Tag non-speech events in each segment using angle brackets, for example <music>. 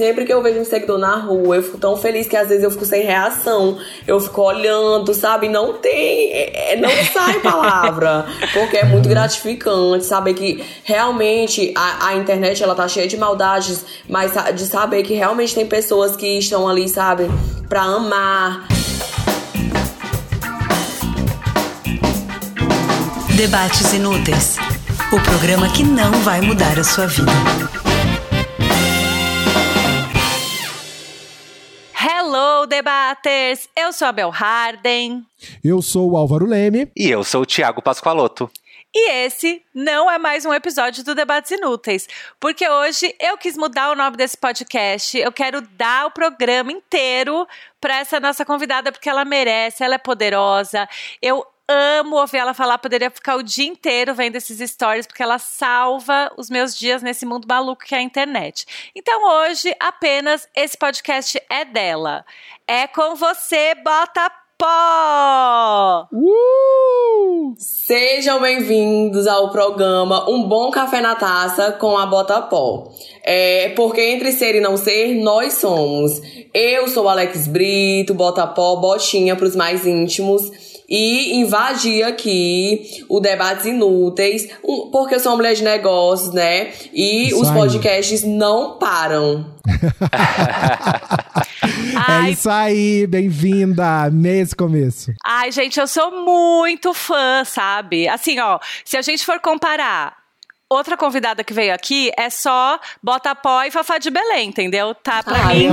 Sempre que eu vejo um seguidor na rua, eu fico tão feliz que às vezes eu fico sem reação. Eu fico olhando, sabe? Não tem. É, é não <laughs> sai palavra. Porque é muito gratificante saber que realmente a, a internet ela tá cheia de maldades, mas de saber que realmente tem pessoas que estão ali, sabe? Pra amar. Debates Inúteis o programa que não vai mudar a sua vida. Hello, debaters! Eu sou a Bel Harden. Eu sou o Álvaro Leme. E eu sou o Tiago Pascoaloto. E esse não é mais um episódio do Debates Inúteis, porque hoje eu quis mudar o nome desse podcast. Eu quero dar o programa inteiro para essa nossa convidada, porque ela merece, ela é poderosa. Eu amo ouvir ela falar, poderia ficar o dia inteiro vendo esses stories, porque ela salva os meus dias nesse mundo maluco que é a internet. Então hoje, apenas esse podcast é dela. É com você, Bota Pó! Uh! Sejam bem-vindos ao programa Um Bom Café na Taça com a Bota Pó. É, porque entre ser e não ser, nós somos. Eu sou Alex Brito, Bota Pó, Botinha para os mais íntimos e invadir aqui o Debates Inúteis, porque eu sou uma mulher de negócios, né? E isso os aí. podcasts não param. <laughs> é isso aí, bem-vinda nesse começo. Ai, gente, eu sou muito fã, sabe? Assim, ó, se a gente for comparar outra convidada que veio aqui é só Bota Pó e Fafá de Belém, entendeu? Tá pra Ai, mim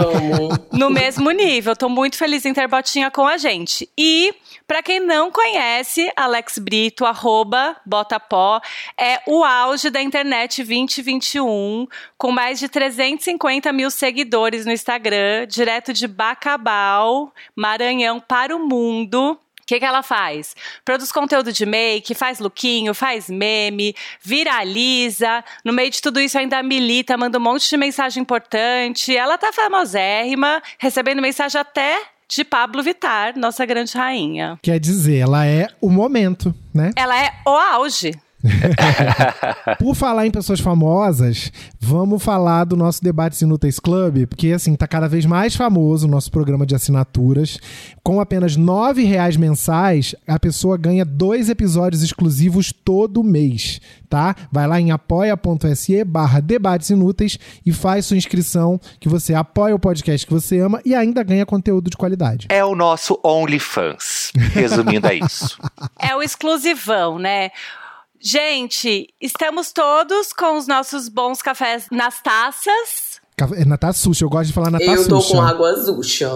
<laughs> no mesmo nível. Tô muito feliz em ter Botinha com a gente. E para quem não conhece, Alex Brito, arroba Botapó, é o auge da internet 2021, com mais de 350 mil seguidores no Instagram, direto de Bacabal, Maranhão para o mundo que, que ela faz? Produz conteúdo de make, faz lookinho, faz meme, viraliza. No meio de tudo isso ainda milita, manda um monte de mensagem importante. Ela tá famosérrima, recebendo mensagem até de Pablo Vitar, nossa grande rainha. Quer dizer, ela é o momento, né? Ela é o auge. <laughs> Por falar em pessoas famosas, vamos falar do nosso Debates Inúteis Club, porque assim, tá cada vez mais famoso o nosso programa de assinaturas. Com apenas R$ reais mensais, a pessoa ganha dois episódios exclusivos todo mês, tá? Vai lá em apoia.se barra debates inúteis e faz sua inscrição que você apoia o podcast que você ama e ainda ganha conteúdo de qualidade. É o nosso OnlyFans, resumindo é isso. <laughs> É o exclusivão, né? Gente, estamos todos com os nossos bons cafés nas taças. É na Tassuxa, eu gosto de falar na Tassuxa. Eu tô com água azuxa.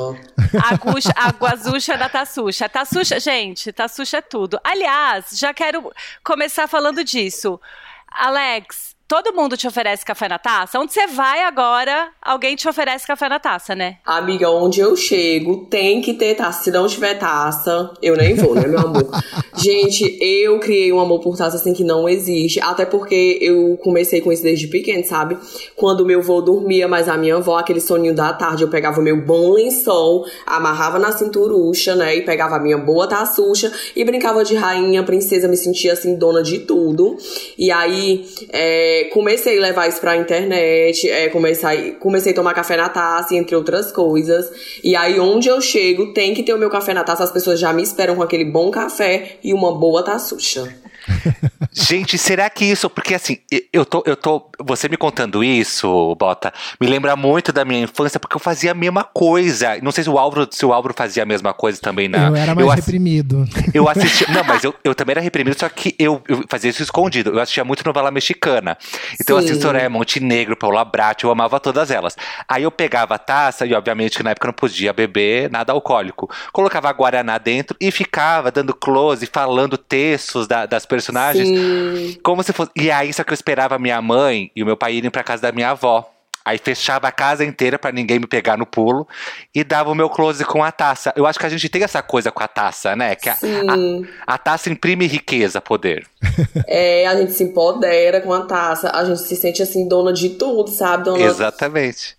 água azuxa da Tassuxa. Tassuxa, gente, Tassuxa é tudo. Aliás, já quero começar falando disso. Alex, todo mundo te oferece café na taça? Onde você vai agora, alguém te oferece café na taça, né? Amiga, onde eu chego, tem que ter taça. Se não tiver taça, eu nem vou, né, meu amor? <laughs> Gente, eu criei um amor por taça assim que não existe. Até porque eu comecei com isso desde pequeno, sabe? Quando meu avô dormia, mas a minha avó, aquele soninho da tarde, eu pegava o meu bom lençol, amarrava na cinturucha, né? E pegava a minha boa taçucha e brincava de rainha, princesa, me sentia assim, dona de tudo. E aí, é comecei a levar isso pra internet, é, comecei, comecei a tomar café na taça, entre outras coisas. E aí, onde eu chego, tem que ter o meu café na taça, as pessoas já me esperam com aquele bom café e uma boa taçucha. <laughs> Gente, será que isso. Porque assim, eu tô, eu tô. Você me contando isso, Bota, me lembra muito da minha infância, porque eu fazia a mesma coisa. Não sei se o Álvaro, se o Álvaro fazia a mesma coisa também na. Eu era mais eu reprimido. Eu assistia. não, mas eu, eu também era reprimido, só que eu, eu fazia isso escondido. Eu assistia muito novela mexicana. Então Sim. eu assistia Soraya Montenegro, Paula Brat, eu amava todas elas. Aí eu pegava a taça, e obviamente que na época eu não podia beber nada alcoólico. Colocava a Guaraná dentro e ficava dando close, falando textos da, das personagens. Sim. Como se fosse. E aí, só que eu esperava minha mãe e o meu pai irem pra casa da minha avó. Aí fechava a casa inteira para ninguém me pegar no pulo e dava o meu close com a taça. Eu acho que a gente tem essa coisa com a taça, né? Que a, a, a, taça imprime riqueza, poder. <laughs> É, a gente se empodera com a taça, a gente se sente assim, dona de tudo, sabe? Dona... Exatamente.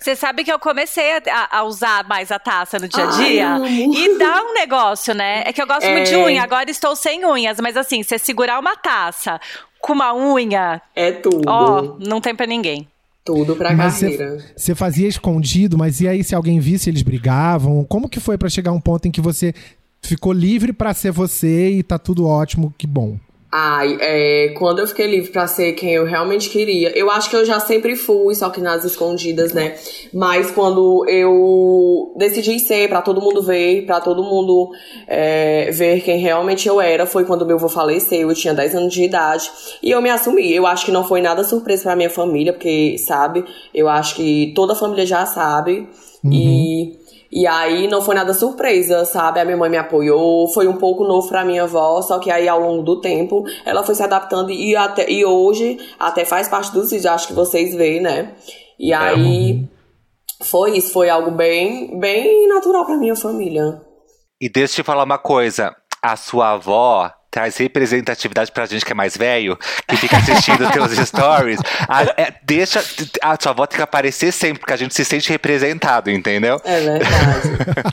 Você sabe que eu comecei a, a, usar mais a taça no dia a dia? Ai, e dá um negócio, né? É que eu gosto é... muito de é. unha, agora estou sem unhas, mas assim, você segurar uma taça com uma unha. É tudo. Ó, não tem pra ninguém. Tudo pra Mas carreira. Você fazia escondido, mas e aí se alguém visse, eles brigavam? Como que foi pra chegar a um ponto em que você ficou livre pra ser você e tá tudo ótimo, que bom? Ai, é, quando eu fiquei livre pra ser quem eu realmente queria, eu acho que eu já sempre fui, só que nas escondidas, né? Mas quando eu decidi ser pra todo mundo ver, pra todo mundo é, ver quem realmente eu era, foi quando meu avô faleceu, eu tinha 10 anos de idade, e eu me assumi. Eu acho que não foi nada surpresa pra minha família, porque, sabe, eu acho que toda a família já sabe, e e aí não foi nada surpresa, sabe? A minha mãe me apoiou, foi um pouco novo pra minha avó, só que aí ao longo do tempo ela foi se adaptando e, até, e hoje até faz parte dos vídeos, acho que vocês veem, né? E aí foi isso, foi algo bem, bem natural pra minha família. E deixa eu te falar uma coisa. A sua avó traz representatividade pra gente que é mais velho, que fica assistindo <laughs> teus stories. A, é, deixa. A sua avó tem que aparecer sempre, porque a gente se sente representado, entendeu? É verdade.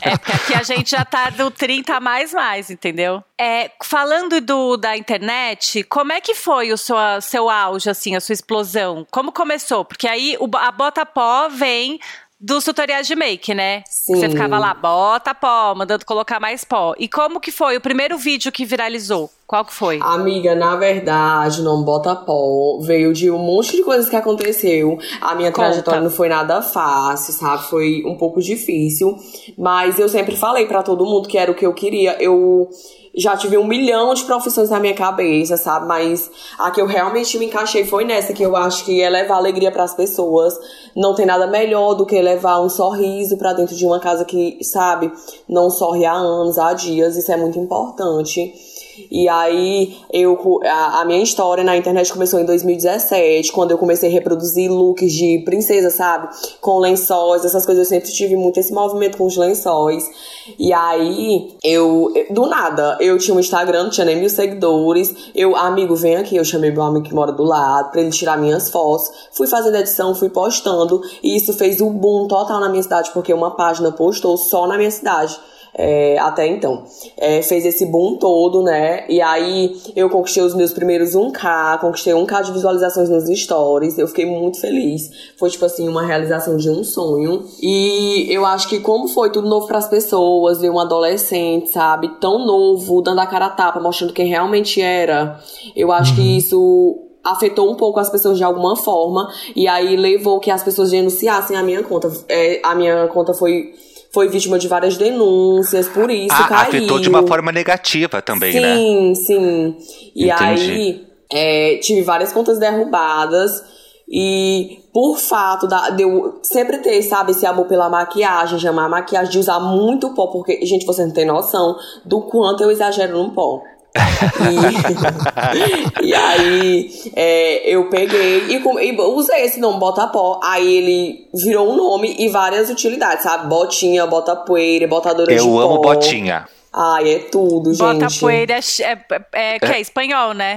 <laughs> É porque aqui a gente já tá do 30 a mais mais, entendeu? É, falando do, da internet, como é que foi o seu, seu auge, assim, a sua explosão? Como começou? Porque aí o, a Bota Pó vem dos tutoriais de make, né? Sim. Você ficava lá, bota pó, mandando colocar mais pó. E como que foi o primeiro vídeo que viralizou? Qual que foi? Amiga, na verdade, não bota pó. Veio de um monte de coisas que aconteceu. A minha Conta. trajetória não foi nada fácil, sabe? Foi um pouco difícil. Mas eu sempre falei pra todo mundo que era o que eu queria. Eu já tive um milhão de profissões na minha cabeça, sabe? Mas a que eu realmente me encaixei foi nessa, que eu acho que é levar alegria pras pessoas. Não tem nada melhor do que levar um sorriso pra dentro de uma casa que, sabe, não sorri há anos, há dias. Isso é muito importante. E aí, eu, a, a minha história na internet começou em 2017, quando eu comecei a reproduzir looks de princesa, sabe? Com lençóis, essas coisas. Eu sempre tive muito esse movimento com os lençóis. E aí, eu, do nada, eu tinha um Instagram, não tinha nem mil seguidores. Eu, amigo, vem aqui. Eu chamei meu amigo que mora do lado pra ele tirar minhas fotos. Fui fazendo edição, fui postando. E isso fez um boom total na minha cidade, porque uma página postou só na minha cidade é, até então. É, fez esse boom todo, né? E aí eu conquistei os meus primeiros 1K, conquistei 1K de visualizações nos stories. Eu fiquei muito feliz. Foi, tipo assim, uma realização de um sonho. E eu acho que, como foi tudo novo pras pessoas, ver um adolescente, sabe, tão novo, dando a cara a tapa, mostrando quem realmente era, eu acho que isso afetou um pouco as pessoas de alguma forma e aí levou que as pessoas denunciassem a minha conta. É, a minha conta foi foi vítima de várias denúncias, por isso Ah, caiu. afetou de uma forma negativa também, sim, né? Sim, sim. E Entendi. aí, é, tive várias contas derrubadas. E por fato da, de eu sempre ter, sabe, esse amor pela maquiagem, de amar a maquiagem, de usar muito pó, porque, gente, você não tem noção do quanto eu exagero no pó. E, <laughs> e aí é, eu peguei e, e usei esse nome Bota Pó. Aí ele virou um nome e várias utilidades, sabe? Botinha, bota poeira, botadora de Eu pó. amo botinha. Ai, é tudo, gente. Bota poeira é, é, é, que é espanhol, né?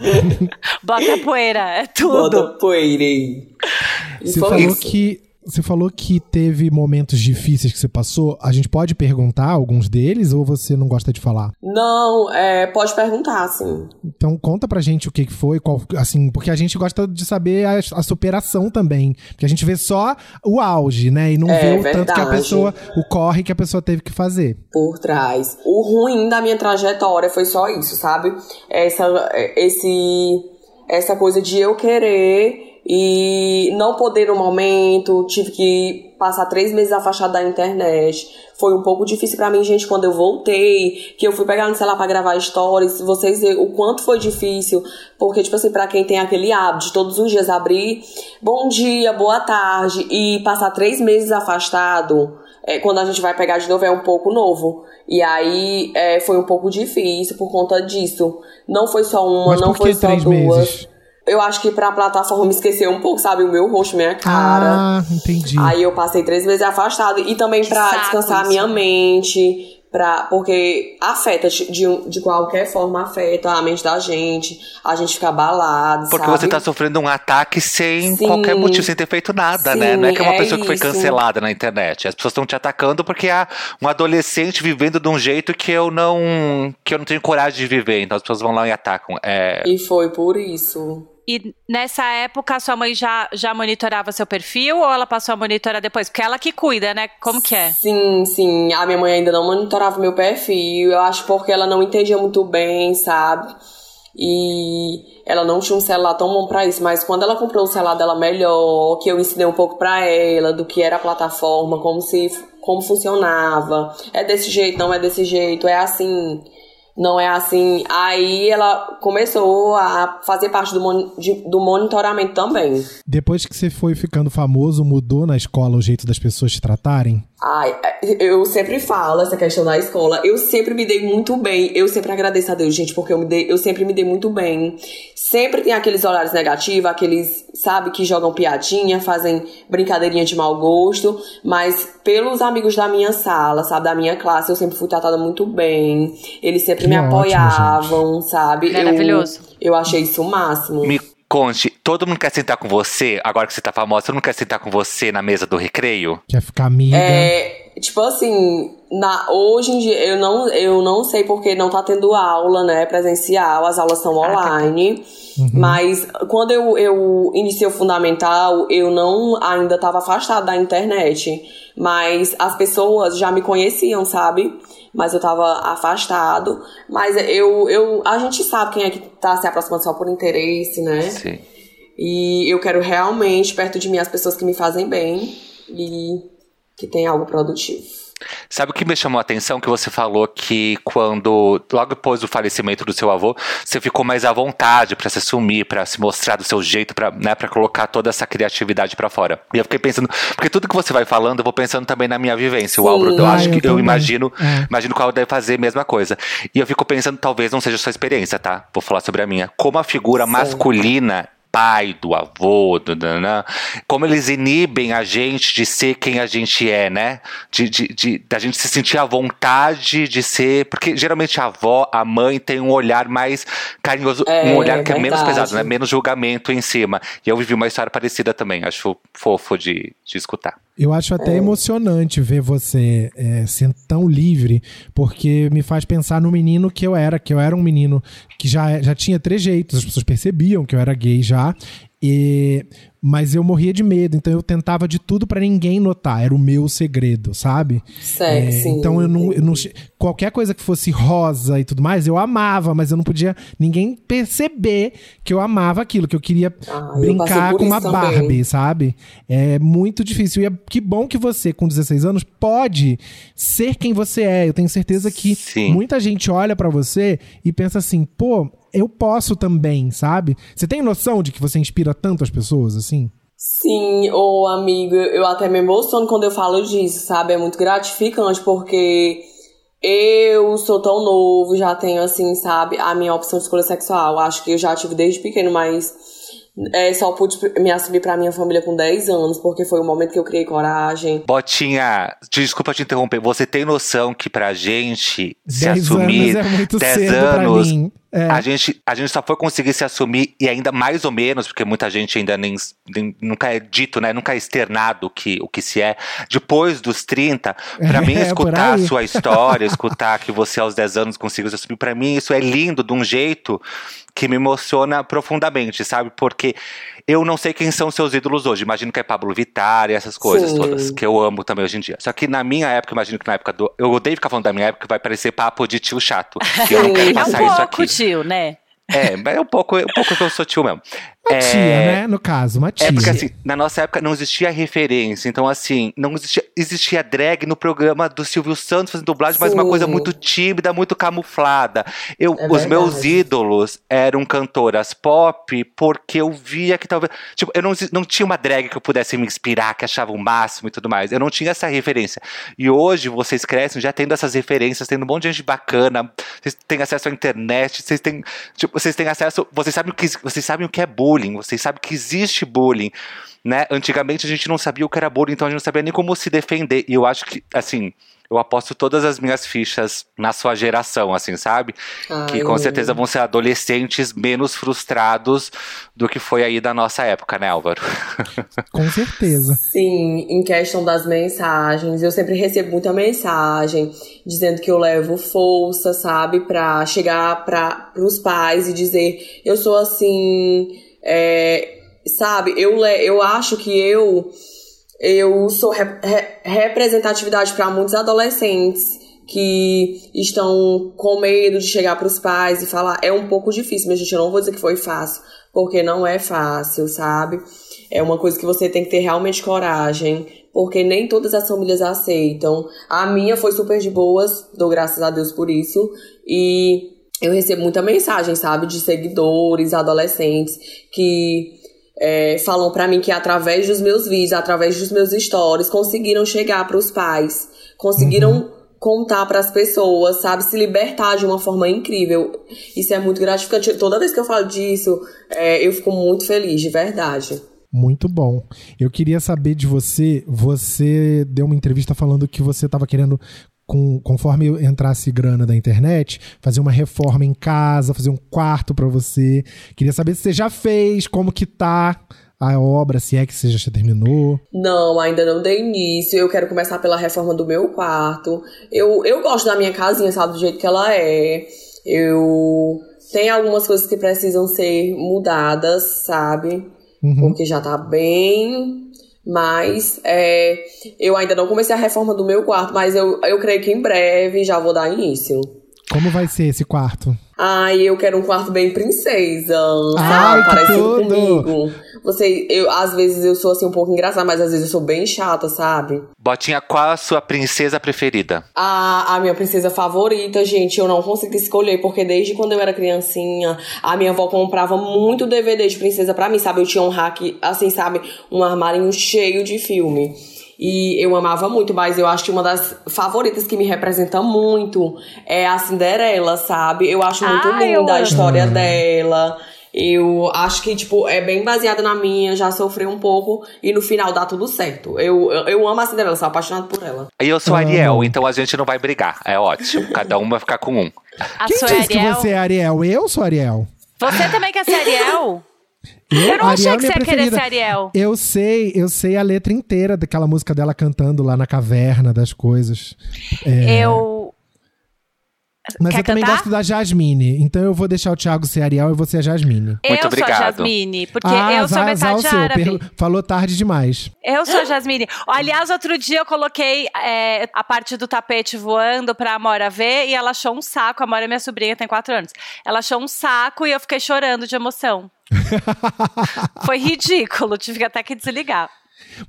<laughs> Bota poeira, é tudo. Bota poeira. Você falou que você falou que teve momentos difíceis que você passou. A gente pode perguntar alguns deles ou você não gosta de falar? Não, é, pode perguntar, assim. Então conta pra gente o que foi, qual, assim, porque a gente gosta de saber a, a superação também, porque a gente vê só o auge, né, e não É, vê o tanto que a verdade. pessoa, o corre que a pessoa teve que fazer. por trás. O ruim da minha trajetória foi só isso, sabe? Essa, esse, essa coisa de eu querer e não poder no momento, tive que passar três meses afastado da internet. Foi um pouco difícil pra mim, gente, quando eu voltei, que eu fui pegar no celular pra gravar stories, vocês verem o quanto foi difícil, porque, tipo assim, pra quem tem aquele hábito de todos os dias abrir bom dia, boa tarde e passar três meses afastado, é, quando a gente vai pegar de novo é um pouco novo. E aí é, foi um pouco difícil por conta disso. Não foi só uma, Mas não foi só três duas. meses? Eu acho que pra plataforma esquecer um pouco, sabe? O meu rosto, minha cara. Ah, entendi. Aí eu passei três meses afastado. E também pra saco descansar a isso. minha mente. Pra, porque afeta, de, de, qualquer forma, afeta a mente da gente. A gente fica abalado, Porque sabe? você tá sofrendo um ataque sem Sim. qualquer motivo, sem ter feito nada, né? Sim, Não é que é uma é pessoa que foi isso. cancelada na internet. As pessoas estão te atacando porque há um adolescente vivendo de um jeito que eu não que eu não tenho coragem de viver. Então as pessoas vão lá e atacam. É, E foi por isso. E nessa época, sua mãe já, já monitorava seu perfil ou ela passou a monitorar depois? Porque ela que cuida, né? Como que é? Sim, sim. A minha mãe ainda não monitorava meu perfil. Eu acho porque ela não entendia muito bem, sabe? E ela não tinha um celular tão bom para isso, mas quando ela comprou o celular dela melhor, que eu ensinei um pouco para ela do que era a plataforma, como se como funcionava, é desse jeito, não é desse jeito, é assim, não é assim. Aí ela começou a fazer parte do, mon de, do monitoramento também. Depois que você foi ficando famoso, mudou na escola o jeito das pessoas te tratarem? Ai, eu sempre falo essa questão da escola. Eu sempre me dei muito bem. Eu sempre agradeço a Deus, gente, porque eu, me dei, eu sempre me dei muito bem. Sempre tem aqueles olhares negativos, aqueles, sabe, que jogam piadinha, fazem brincadeirinha de mau gosto. Mas pelos amigos da minha sala, sabe, da minha classe, eu sempre fui tratada muito bem. Eles sempre que me apoiavam, ótimo, sabe? Maravilhoso. Eu, eu achei isso o máximo. Me Conte, todo mundo quer sentar com você, agora que você tá famosa, todo mundo quer sentar com você na mesa do recreio? Quer ficar amiga? É, tipo assim, na, hoje em dia eu não, eu não sei porque não tá tendo aula, né, presencial, as aulas são online. Uhum. Mas quando eu, eu iniciei o fundamental, eu não ainda estava afastado da internet. Mas as pessoas já me conheciam, sabe? Mas eu tava afastado. Mas eu, eu, a gente sabe quem é que tá se aproximando só por interesse, né? Sim. E eu quero realmente perto de mim as pessoas que me fazem bem e que tem algo produtivo. Sabe o que me chamou a atenção? Que você falou que quando, logo depois do falecimento do seu avô, você ficou mais à vontade para se assumir, para se mostrar do seu jeito, para né, pra colocar toda essa criatividade para fora. E eu fiquei pensando, porque tudo que você vai falando, eu vou pensando também na minha vivência. Sim. O Álvaro, eu acho eu que eu imagino, é. imagino que o deve fazer a mesma coisa. E eu fico pensando, talvez não seja sua experiência, tá? Vou falar sobre a minha. Como a figura Sim. masculina pai, do avô, do, do, do, como eles inibem a gente de ser quem a gente é, né? De, de, de, da gente se sentir à vontade de ser. Porque geralmente a avó, a mãe tem um olhar mais carinhoso, é, um olhar que é menos pesado, né? Menos julgamento em cima. E eu vivi uma história parecida também, acho fofo de, de escutar. Eu acho até é. emocionante ver você é, sendo tão livre, porque me faz pensar no menino que eu era, que eu era um menino que já, já tinha trejeitos, as pessoas percebiam que eu era gay já, e mas eu morria de medo, então eu tentava de tudo para ninguém notar, era o meu segredo, sabe? Certo, é, sim. Então eu não, eu não, qualquer coisa que fosse rosa e tudo mais, eu amava, mas eu não podia ninguém perceber que eu amava aquilo, que eu queria ah, brincar eu com uma Barbie, também. sabe? É muito difícil. E é, que bom que você, com 16 anos, pode ser quem você é. Eu tenho certeza que sim. muita gente olha para você e pensa assim, pô, eu posso também, sabe? Você tem noção de que você inspira tanto as pessoas assim? Sim, ô amigo, eu até me emociono quando eu falo disso, sabe? É muito gratificante porque eu sou tão novo, já tenho assim, sabe, a minha opção de escolha sexual. Acho que eu já tive desde pequeno, mas é, só pude me assumir pra minha família com 10 anos, porque foi o momento que eu criei coragem. Botinha, desculpa te interromper, você tem noção que pra gente se assumir. Anos é muito 10 cedo anos. É. A, gente, a gente só foi conseguir se assumir, e ainda mais ou menos, porque muita gente ainda nem, nem nunca é dito, né? Nunca é externado que, o que se é. Depois dos 30, para <laughs> é, mim, escutar a sua história, escutar que você aos 10 anos conseguiu se assumir, para mim isso é lindo de um jeito que me emociona profundamente, sabe? Porque eu não sei quem são seus ídolos hoje. Imagino que é Pablo Vittar e essas coisas Sim. todas, que eu amo também hoje em dia. Só que na minha época, imagino que na época do. Eu odeio ficar falando da minha época, vai parecer papo de tio chato. Eu não <laughs> quero passar é um isso aqui. tio, né? É, é um pouco, é um pouco que eu sou tio mesmo. Uma é, tia, né? No caso, uma tia. É porque assim, na nossa época não existia referência. Então, assim, não existia, existia drag no programa do Silvio Santos fazendo dublagem, Sim. mas uma coisa muito tímida, muito camuflada. Eu, é os meus ídolos eram cantoras pop porque eu via que talvez. Tipo, eu não, não tinha uma drag que eu pudesse me inspirar, que achava o máximo e tudo mais. Eu não tinha essa referência. E hoje vocês crescem já tendo essas referências, tendo um monte de gente bacana, vocês têm acesso à internet, vocês têm. Tipo, vocês têm acesso. Vocês sabem o que, vocês sabem o que é bullying bullying, vocês sabem que existe bullying, né? Antigamente a gente não sabia o que era bullying, então a gente não sabia nem como se defender. E eu acho que, assim, eu aposto todas as minhas fichas na sua geração, assim, sabe? Ai, que com certeza vão ser adolescentes menos frustrados do que foi aí da nossa época, né, Álvaro? <laughs> Com certeza. Sim, em questão das mensagens, eu sempre recebo muita mensagem dizendo que eu levo força, sabe, para chegar para os pais e dizer: eu sou assim É, sabe, eu, eu acho que eu, eu sou re, re, representatividade para muitos adolescentes que estão com medo de chegar para os pais e falar. É um pouco difícil, mas gente, eu não vou dizer que foi fácil, porque não é fácil, sabe? É uma coisa que você tem que ter realmente coragem, porque nem todas as famílias aceitam. A minha foi super de boas, dou graças a Deus por isso. E eu recebo muita mensagem, sabe, de seguidores, adolescentes que é, falam para mim que através dos meus vídeos, através dos meus stories, conseguiram chegar para os pais, conseguiram uhum. contar para as pessoas, sabe, se libertar de uma forma incrível. Isso é muito gratificante. Toda vez que eu falo disso, é, eu fico muito feliz, de verdade. Muito bom. Eu queria saber de você. Você deu uma entrevista falando que você estava querendo com, conforme entrasse grana da internet, fazer uma reforma em casa, fazer um quarto para você. Queria saber se você já fez, como que tá a obra, se é que você já terminou? Não, ainda não dei início. Eu quero começar pela reforma do meu quarto. Eu, eu gosto da minha casinha, sabe, do jeito que ela é. Eu tem algumas coisas que precisam ser mudadas, sabe? Uhum. Porque já tá bem mas é, eu ainda não comecei a reforma do meu quarto, mas eu, eu creio que em breve já vou dar início. Como vai ser esse quarto? Ai, eu quero um quarto bem princesa, sabe? Parecido comigo. Você, eu, às vezes eu sou assim um pouco engraçada, mas às vezes eu sou bem chata, sabe? Botinha, qual a sua princesa preferida? A, a minha princesa favorita, gente, eu não consigo escolher, porque desde quando eu era criancinha, a minha avó comprava muito DVD de princesa pra mim, sabe? Eu tinha um hack, assim, sabe? Um armarinho cheio de filme. E eu amava muito, mas eu acho que uma das favoritas que me representa muito é a Cinderela, sabe? Eu acho muito ah, linda a história dela. Eu acho que, tipo, é bem baseada na minha, já sofri um pouco e no final dá tudo certo. Eu, eu, eu amo a Cinderela, sou apaixonado por ela. E eu sou Ariel, então a gente não vai brigar. É ótimo. Cada um vai ficar com um. A Quem disse Ariel? que você é Ariel? Eu sou Ariel. Você também quer ser Ariel? Eu, não achei que você ia querer ser Ariel. Eu sei, eu sei a letra inteira daquela música dela cantando lá na caverna das coisas. É... Eu mas Quer eu também cantar? gosto da Jasmine. Então eu vou deixar o Thiago ser Ariel e você a Jasmine. Eu Muito sou obrigado. a Jasmine, porque ah, eu sou vai usar o metade seu. árabe. Per- Falou tarde demais. Eu sou a Jasmine. Aliás, outro dia eu coloquei é, a parte do tapete voando pra Amora ver e ela achou um saco. A Amora é minha sobrinha, tem quatro anos. Ela achou um saco e eu fiquei chorando de emoção. <laughs> Foi ridículo, tive até que desligar.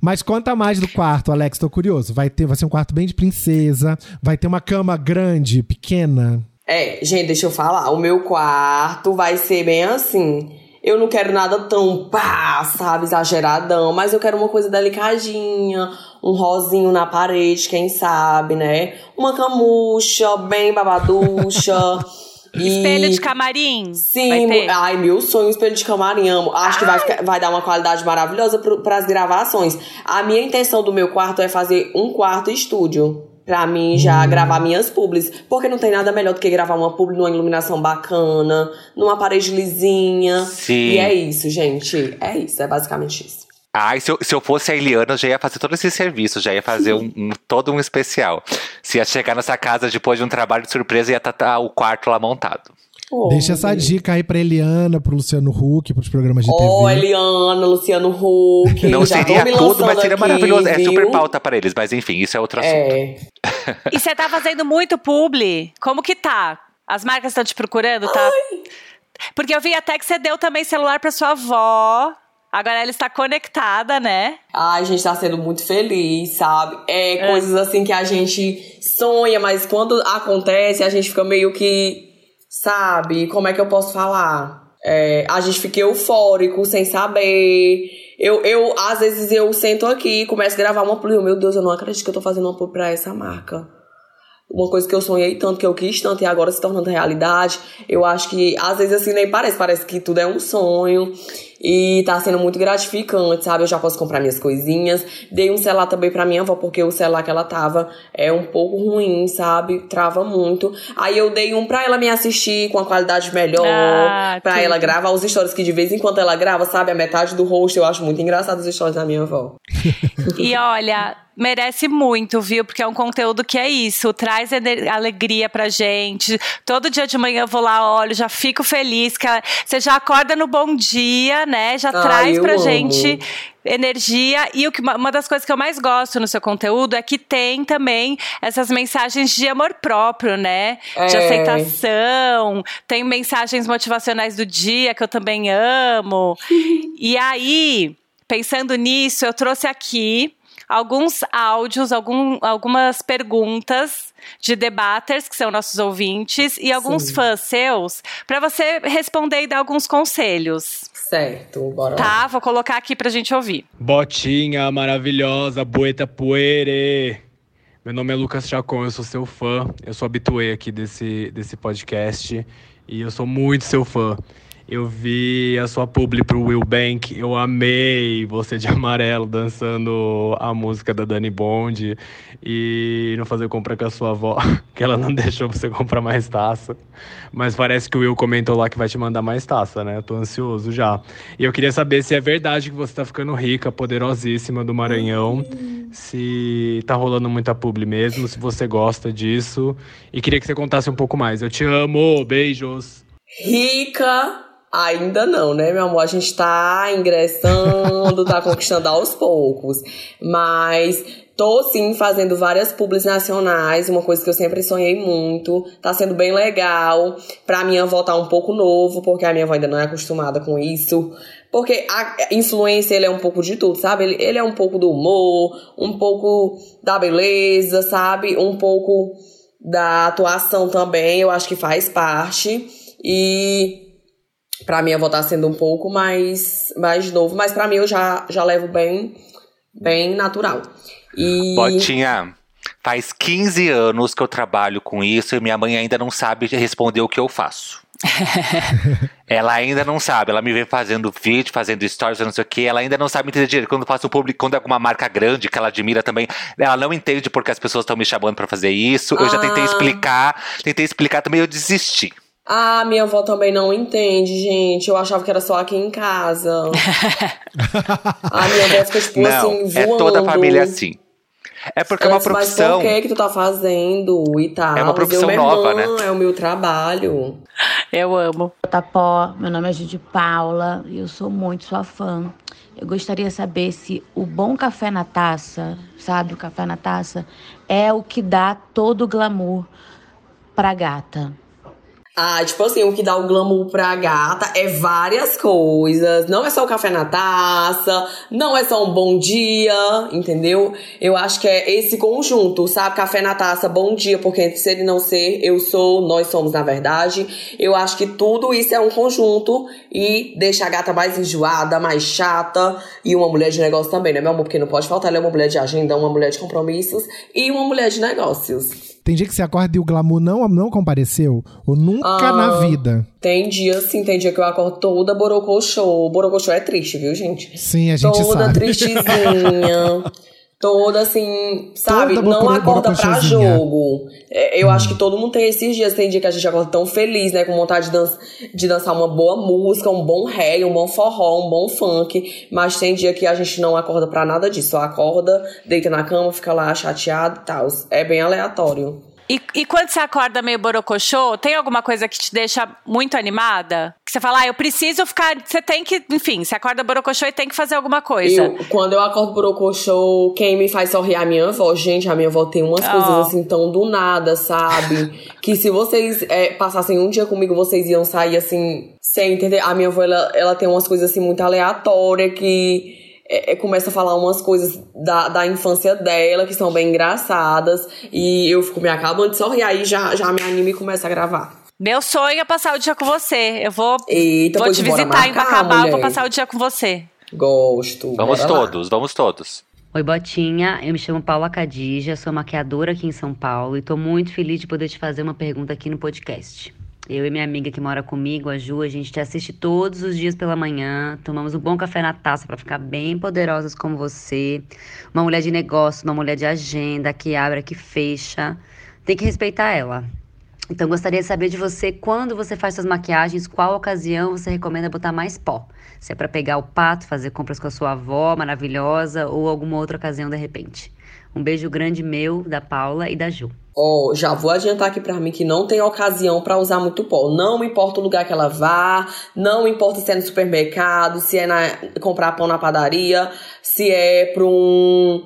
Mas conta mais do quarto, Alex, tô curioso. Vai ter, vai ser um quarto bem de princesa, vai ter uma cama grande, pequena. É, gente, deixa eu falar. O meu quarto vai ser bem assim. Eu não quero nada tão pá, sabe, exageradão, mas eu quero uma coisa delicadinha, um rosinho na parede, quem sabe, né? Uma camucha bem babaducha. <laughs> e... Espelho de camarim? Sim, vai ter? ai, meu sonho, espelho de camarim, amo. Acho que vai, ficar- vai dar uma qualidade maravilhosa para as gravações. A minha intenção do meu quarto é fazer um quarto estúdio. Pra mim já gravar minhas publis. Porque não tem nada melhor do que gravar uma publi numa iluminação bacana, numa parede lisinha. Sim. E é isso, gente. É isso, é basicamente isso. Ai, se eu, se eu fosse a Eliana, eu já ia fazer todo esse serviço, já ia fazer um, um- todo um especial. Se ia chegar nessa casa depois de um trabalho de surpresa, ia estar o quarto lá montado. Oh, Deixa essa dica aí pra Eliana, pro Luciano Huck, pros programas de Ó, TV. Eliana, Luciano Huck. Não já seria tudo, mas seria aqui, maravilhoso. É viu? super pauta para eles, mas enfim, isso é outro assunto. É. E você tá fazendo muito publi? Como que tá? As marcas estão te procurando, tá? Porque eu vi até que você deu também celular pra sua avó. Agora ela está conectada, né? Ai, a gente tá sendo muito feliz, sabe? É, coisas assim que a gente sonha, mas quando acontece, a gente fica meio que, sabe? Como é que eu posso falar? É, a gente fica eufórico, sem saber. Eu, eu, às vezes, eu sento aqui e começo a gravar uma publi. Meu Deus, eu não acredito que eu tô fazendo uma publi pra essa marca. Uma coisa que eu sonhei tanto, que eu quis tanto e agora se tornando realidade. Eu acho que, às vezes, assim, nem parece. Parece que tudo é um sonho. E tá sendo muito gratificante, sabe? Eu já posso comprar minhas coisinhas. Dei um celular também pra minha avó, porque o celular que ela tava é um pouco ruim, sabe? Trava muito. Aí eu dei um pra ela me assistir com a qualidade melhor. Ah, pra ela gravar os stories, que de vez em quando ela grava, sabe? A metade do rosto. Eu acho muito engraçado os stories da minha avó. <laughs> E olha, merece muito, viu? Porque é um conteúdo que é isso, traz alegria pra gente. Todo dia de manhã eu vou lá, olho, já fico feliz. que Você já acorda no bom dia, né? Já Ai, traz pra amo. gente energia. E o que, uma das coisas que eu mais gosto no seu conteúdo é que tem também essas mensagens de amor próprio, né? É. De aceitação. Tem mensagens motivacionais do dia que eu também amo. <laughs> e aí, pensando nisso, eu trouxe aqui alguns áudios, algum, algumas perguntas de debaters, que são nossos ouvintes, e alguns Sim. fãs seus, para você responder e dar alguns conselhos. Certo, bora Tá, lá. vou colocar aqui pra gente ouvir. Botinha maravilhosa, Boeta Puere. Meu nome é Lucas Chacon, eu sou seu fã. Eu sou habituê aqui desse, desse podcast e eu sou muito seu fã. Eu vi a sua publi pro Will Bank, eu amei você de <laughs> amarelo dançando a música da Dani Bond e não fazer compra com a sua avó, <laughs> que ela não deixou você comprar mais taça. Mas parece que o Will comentou lá que vai te mandar mais taça, né? Eu tô ansioso já. E eu queria saber se é verdade que você tá ficando rica, poderosíssima do Maranhão, se tá rolando muita publi mesmo, se você gosta disso. E queria que você contasse um pouco mais. Eu te amo, beijos! Rica Ainda não, né, meu amor? A gente tá ingressando, tá conquistando aos poucos. Mas tô sim fazendo várias publis nacionais, uma coisa que eu sempre sonhei muito. Tá sendo bem legal. Pra minha avó tá um pouco novo, porque a minha avó ainda não é acostumada com isso. Porque a influência, ele é um pouco de tudo, sabe? Ele, ele é um pouco do humor, um pouco da beleza, sabe? Um pouco da atuação também, eu acho que faz parte. E Pra mim, a avó tá sendo um pouco mais, mais novo, mas pra mim eu já, já levo bem, bem natural. E... Botinha, faz 15 anos que eu trabalho com isso e minha mãe ainda não sabe responder o que eu faço. <laughs> ela ainda não sabe, ela me vê fazendo vídeo, fazendo stories, não sei o que, ela ainda não sabe entender direito. Quando eu faço público, quando é alguma marca grande que ela admira também, ela não entende porque as pessoas estão me chamando para fazer isso. Eu já tentei ah. explicar, tentei explicar também, eu desisti. Ah, minha avó também não entende, gente. Eu achava que era só aqui em casa. a <laughs> minha avó fica, tipo, não, assim, voando. É toda a família assim. É porque é uma profissão. Mas por que que tu tá fazendo e tal? É uma profissão eu, nova, irmã, né? É o meu trabalho. Eu amo. Tapó, meu nome é Judy Paula e eu sou muito sua fã. Eu gostaria de saber se o bom café na taça, sabe, o café na taça, é o que dá todo o glamour pra gata. Ah, tipo assim, o que dá o glamour pra gata é várias coisas. Não é só o café na taça, não é só um bom dia, entendeu? Eu acho que é esse conjunto, sabe? Café na taça, bom dia, porque entre ser e não ser, eu sou, nós somos, na verdade. Eu acho que tudo isso é um conjunto e deixa a gata mais enjoada, mais chata. E uma mulher de negócio também, né, meu amor? Porque não pode faltar, ela é uma mulher de agenda, uma mulher de compromissos e uma mulher de negócios. Tem dia que você acorda e o glamour não, não compareceu? Ou nunca ah, na vida? Tem dia, sim, tem dia que eu acordo toda borocochô. Borocochô é triste, viu, gente? Sim, a gente toda sabe. Toda tristezinha. <laughs> toda assim, sabe? Toda não acorda pra jogo. É, eu hum. acho que todo mundo tem esses dias. Tem dia que a gente acorda tão feliz, né? Com vontade de, de dançar uma boa música, um bom reggae, um bom forró, um bom funk. Mas tem dia que a gente não acorda pra nada disso. Só acorda, deita na cama, fica lá chateado e tal. É bem aleatório. E, e, quando você acorda meio borocochô, tem alguma coisa que te deixa muito animada? Que você fala, ah, eu preciso ficar. Você tem que. Enfim, você acorda borocochô e tem que fazer alguma coisa. Eu, quando eu acordo borocochô, quem me faz sorrir é a minha avó. Gente, a minha avó tem umas oh. coisas assim tão do nada, sabe? que se vocês é, passassem um dia comigo, vocês iam sair assim, sem entender. A minha avó, ela, ela tem umas coisas assim muito aleatórias que é, é, começa a falar umas coisas da, da infância dela que são bem engraçadas. E eu fico me acabando de sorrir, aí já, já me animo e começo a gravar. Meu sonho é passar o dia com você. Eu vou, Eita, vou te visitar marcar, em Bacabal, vou passar o dia com você. Gosto. Vamos todos, lá. vamos todos. Oi, Botinha. Eu me chamo Paula Cadija, sou maquiadora aqui em São Paulo e tô muito feliz de poder te fazer uma pergunta aqui no podcast. Eu e minha amiga que mora comigo, a Ju, a gente te assiste todos os dias pela manhã, tomamos um bom café na taça para ficar bem poderosas como você. Uma mulher de negócio, uma mulher de agenda, que abre, que fecha. Tem que respeitar ela. Então gostaria de saber de você quando você faz suas maquiagens, qual ocasião você recomenda botar mais pó? Se é para pegar o pato, fazer compras com a sua avó maravilhosa ou alguma outra ocasião de repente. Um beijo grande meu, da Paula e da Ju. Ó, oh, já vou adiantar aqui para mim que não tem ocasião para usar muito pó. Não importa o lugar que ela vá, não importa se é no supermercado, se é na, comprar pão na padaria, se é para um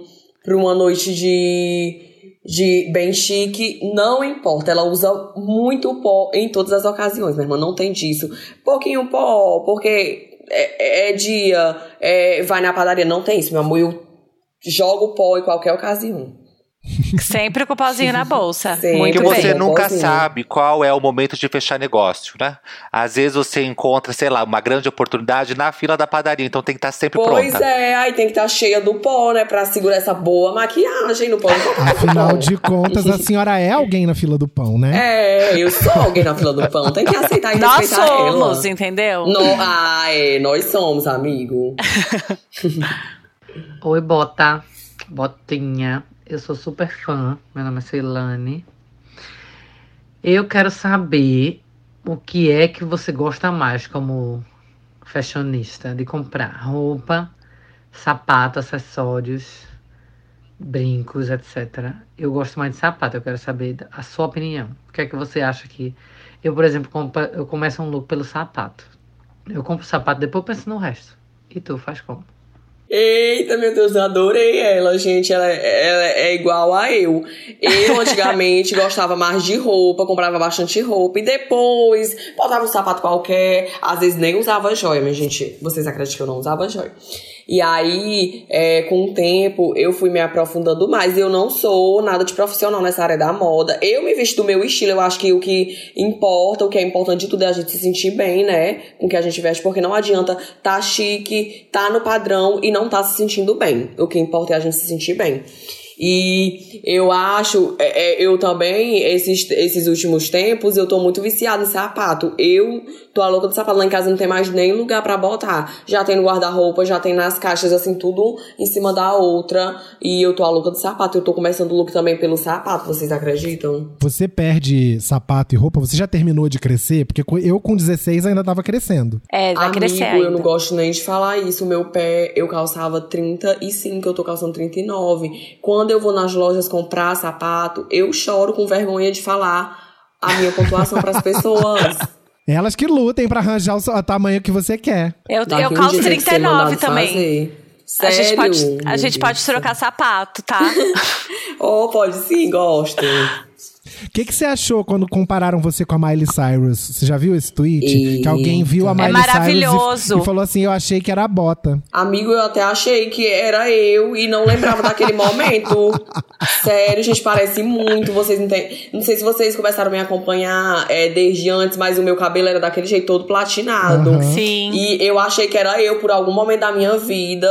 uma noite de de bem chique, não importa. Ela usa muito pó em todas as ocasiões, minha irmã, não tem disso. Pouquinho pó, porque é, é dia, é, vai na padaria, não tem isso, meu amor. Eu jogo pó em qualquer ocasião. Sempre com o pauzinho na bolsa. Sempre. Muito Porque você nunca sabe qual é o momento de fechar negócio, né? Às vezes você encontra, sei lá, uma grande oportunidade na fila da padaria, então tem que estar tá sempre pois pronta. Pois é, aí tem que estar tá cheia do pó, né? Pra segurar essa boa maquiagem no pão. <laughs> Afinal de contas, a senhora é alguém na fila do pão, né? É, eu sou alguém na fila do pão. Tem que aceitar e nós respeitar ela. Nós somos, entendeu? No, ah, é, nós somos, amigo. <laughs> Oi, Bota. Botinha. Eu sou super fã. Meu nome é Ceilane. Eu quero saber o que é que você gosta mais como fashionista de comprar roupa, sapato, acessórios, brincos, etc. Eu gosto mais de sapato. Eu quero saber a sua opinião. O que é que você acha que eu, por exemplo, eu começo um look pelo sapato. Eu compro o sapato, depois penso no resto. E tu faz como? Eita, meu Deus, eu adorei ela, gente. Ela, ela é igual a eu. Eu, antigamente, <laughs> gostava mais de roupa, comprava bastante roupa. E depois, botava um sapato qualquer. Às vezes nem usava joia, minha gente. Vocês acreditam que eu não usava joia? E aí, é, com o tempo, eu fui me aprofundando mais. Eu não sou nada de profissional nessa área da moda. Eu me visto do meu estilo. Eu acho que o que importa, o que é importante de tudo é a gente se sentir bem, né? Com o que a gente veste, porque não adianta tá chique, tá no padrão e não tá se sentindo bem. O que importa é a gente se sentir bem. E eu acho, é, é, eu também, esses, esses últimos tempos, eu tô muito viciada em sapato. Eu tô a louca do sapato. Lá em casa não tem mais nem lugar para botar. Já tem no guarda-roupa, já tem nas caixas, assim, tudo em cima da outra. E eu tô a louca do sapato. Eu tô começando o look também pelo sapato, vocês acreditam? Você perde sapato e roupa? Você já terminou de crescer? Porque eu com 16 ainda tava crescendo. É, vai Amigo, crescer ainda. eu não gosto nem de falar isso. O meu pé, eu calçava 35, eu tô calçando 39. Quando eu vou nas lojas comprar sapato, eu choro com vergonha de falar a minha pontuação para as pessoas. <laughs> Elas que lutem para arranjar o tamanho que você quer. Eu, eu calço 39 também. Fazer. Sério? A gente pode, a gente pode trocar sapato, tá? <laughs> oh, pode sim, gosto. O que, que você achou quando compararam você com a Miley Cyrus? Você já viu esse tweet? Eita. Que alguém viu a é Miley é maravilhoso. Cyrus e, e, falou assim: Eu achei que era a bota. Amigo, eu até achei que era eu e não lembrava daquele momento. <laughs> Sério, gente, parece muito. Vocês não têm. Não sei se vocês começaram a me acompanhar é, desde antes, mas o meu cabelo era daquele jeito todo platinado. Uhum. Sim. E eu achei que era eu por algum momento da minha vida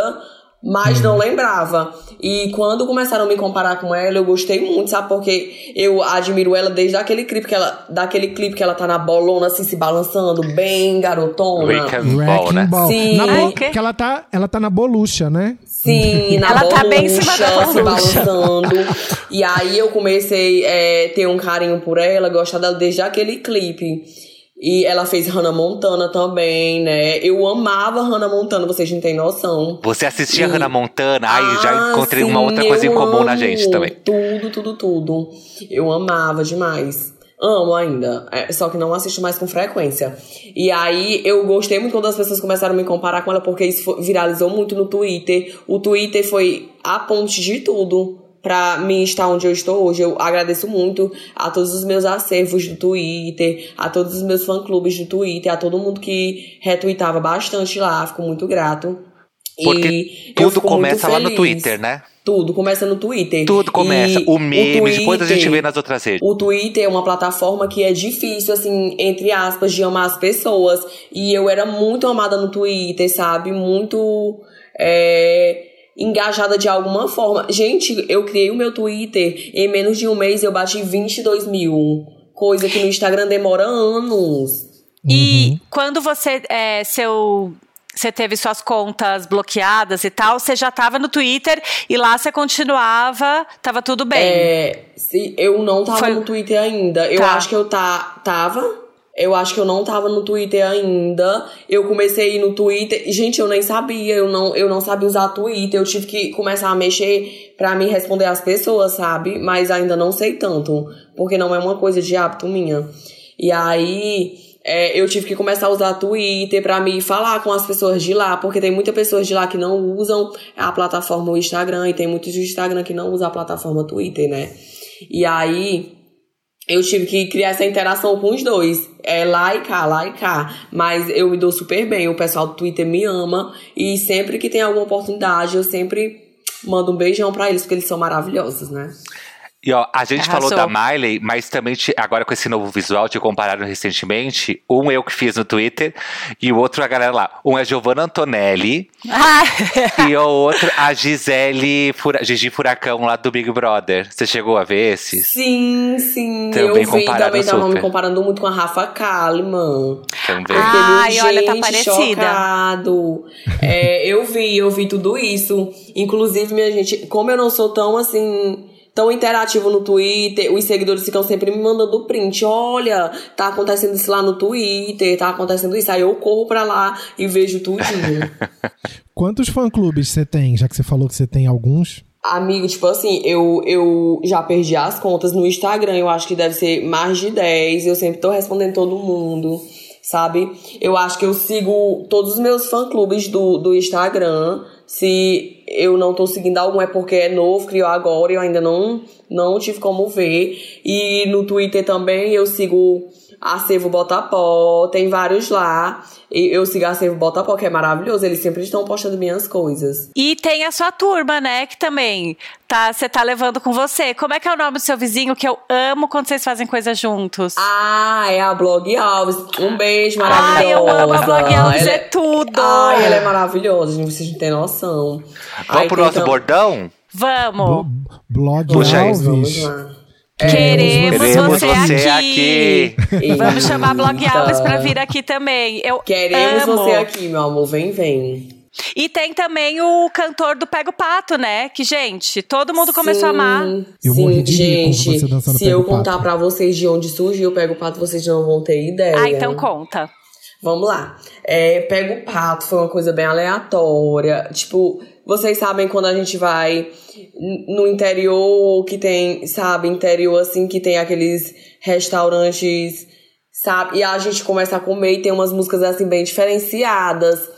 mas não lembrava. E quando começaram a me comparar com ela, eu gostei muito, sabe? Porque eu admiro ela desde aquele clipe que ela, daquele clipe que ela tá na bolona, assim, se balançando, bem garotona. Wrecking Ball, né? Ball. Sim. Na bo que ela tá, ela tá na bolucha, né? Sim, <laughs> na ela bolucha, tá bem em cima da se balançando. <laughs> e aí eu comecei a é, ter um carinho por ela, gostar dela desde aquele clipe. E ela fez Hannah Montana também, né? Eu amava Hannah Montana, vocês não têm noção. Você assistia e... Hannah Montana? Ai, ah, já encontrei sim, uma outra coisa em comum na gente também. Tudo, tudo, tudo. Eu amava demais. Amo ainda, é, só que não assisto mais com frequência. E aí eu gostei muito quando as pessoas começaram a me comparar com ela, porque isso viralizou muito no Twitter. O Twitter foi a ponte de tudo para mim estar onde eu estou hoje. Eu agradeço muito a todos os meus acervos do Twitter, a todos os meus fã-clubes do Twitter, a todo mundo que retweetava bastante lá. Fico muito grato. Porque e tudo começa lá no Twitter, né? Tudo começa no Twitter. Tudo começa. E o meme, o Twitter, depois a gente vê nas outras redes. O Twitter é uma plataforma que é difícil, assim, entre aspas, de amar as pessoas. E eu era muito amada no Twitter, sabe? Muito. É engajada de alguma forma. Gente, eu criei o meu Twitter, em menos de um mês eu bati 22 mil. Coisa que no Instagram demora anos. E uhum. quando você. É, seu você teve suas contas bloqueadas e tal, você já tava no Twitter e lá você continuava, tava tudo bem. É, se, eu não tava Foi- no Twitter ainda. Eu Tá. acho que eu tá, tava. Eu acho que eu não tava no Twitter ainda. Eu comecei a ir no Twitter. Gente, eu nem sabia. Eu não, eu não sabia usar Twitter. Eu tive que começar a mexer pra me responder às pessoas, sabe? Mas ainda não sei tanto. Porque não é uma coisa de hábito minha. E aí. é, eu tive que começar a usar Twitter pra me falar com as pessoas de lá, porque tem muitas pessoas de lá que não usam a plataforma Instagram e tem muitos do Instagram que não usam a plataforma Twitter, né? E aí eu tive que criar essa interação com os dois. É lá e cá, lá e cá. Mas eu me dou super bem. O pessoal do Twitter me ama. E sempre que tem alguma oportunidade, eu sempre mando um beijão pra eles, porque eles são maravilhosos, né? E ó, a gente falou Arrasou. da Miley, mas também te- agora com esse novo visual, te compararam recentemente. Um eu que fiz no Twitter e o outro a galera lá. Um é Giovanna Antonelli Ah, e o outro a Gisele Fura, Gigi Furacão lá do Big Brother. Você chegou a ver esses? Sim, sim. Também eu vi, também tava me comparando muito com a Rafa Kalimann. Também. Ah, Ai, olha, tá parecida. Chocado. É, eu vi, eu vi tudo isso. Inclusive, minha gente, como eu não sou tão assim. Tão interativo no Twitter, os seguidores ficam sempre me mandando print. Olha, tá acontecendo isso lá no Twitter, tá acontecendo isso. Aí eu corro pra lá e vejo tudinho. <laughs> Quantos fã-clubes você tem? Já que você falou que você tem alguns. Amigo, tipo assim, eu, eu já perdi as contas no Instagram, eu acho que deve ser mais de 10, eu sempre tô respondendo todo mundo, sabe? Eu acho que eu sigo todos os meus fã-clubes do, do Instagram. Se eu não tô seguindo algum é porque é novo, criou agora, eu ainda não, não tive como ver. E no Twitter também eu sigo Acervo Botapó, tem vários lá. E eu sigo Acervo Botapó, que é maravilhoso, eles sempre estão postando minhas coisas. E tem a sua turma, né? Que também tá, você tá levando com você. Como é que é o nome do seu vizinho? Que eu amo quando vocês fazem coisas juntos. Ah, é a Blog Alves. Um beijo Ai, maravilhosa. eu amo a Blog Alves, Ela é tudo. Ai, ela é maravilhosa, gente, vocês não têm noção. Vamos Aí pro tem nosso bordão? Vamos. Blog Puxa aí. Vamos Alves. lá. Queremos, Queremos você, você aqui. Vamos chamar a Blog. Alves pra vir aqui também. Eu Queremos amo. você aqui, meu amor. Vem, vem. E tem também o cantor do Pega o Pato, né? Que, gente, todo mundo começou a amar. Eu Sim, morri de rir com gente. você dançando se Pega eu contar pra vocês de onde surgiu o Pega o Pato, vocês não vão ter ideia. Ah, então conta. Vamos lá. É, Pega o Pato foi uma coisa bem aleatória. Tipo, vocês sabem quando a gente vai no interior, que tem, sabe, interior assim, que tem aqueles restaurantes, sabe? E a gente começa a comer e tem umas músicas assim bem diferenciadas.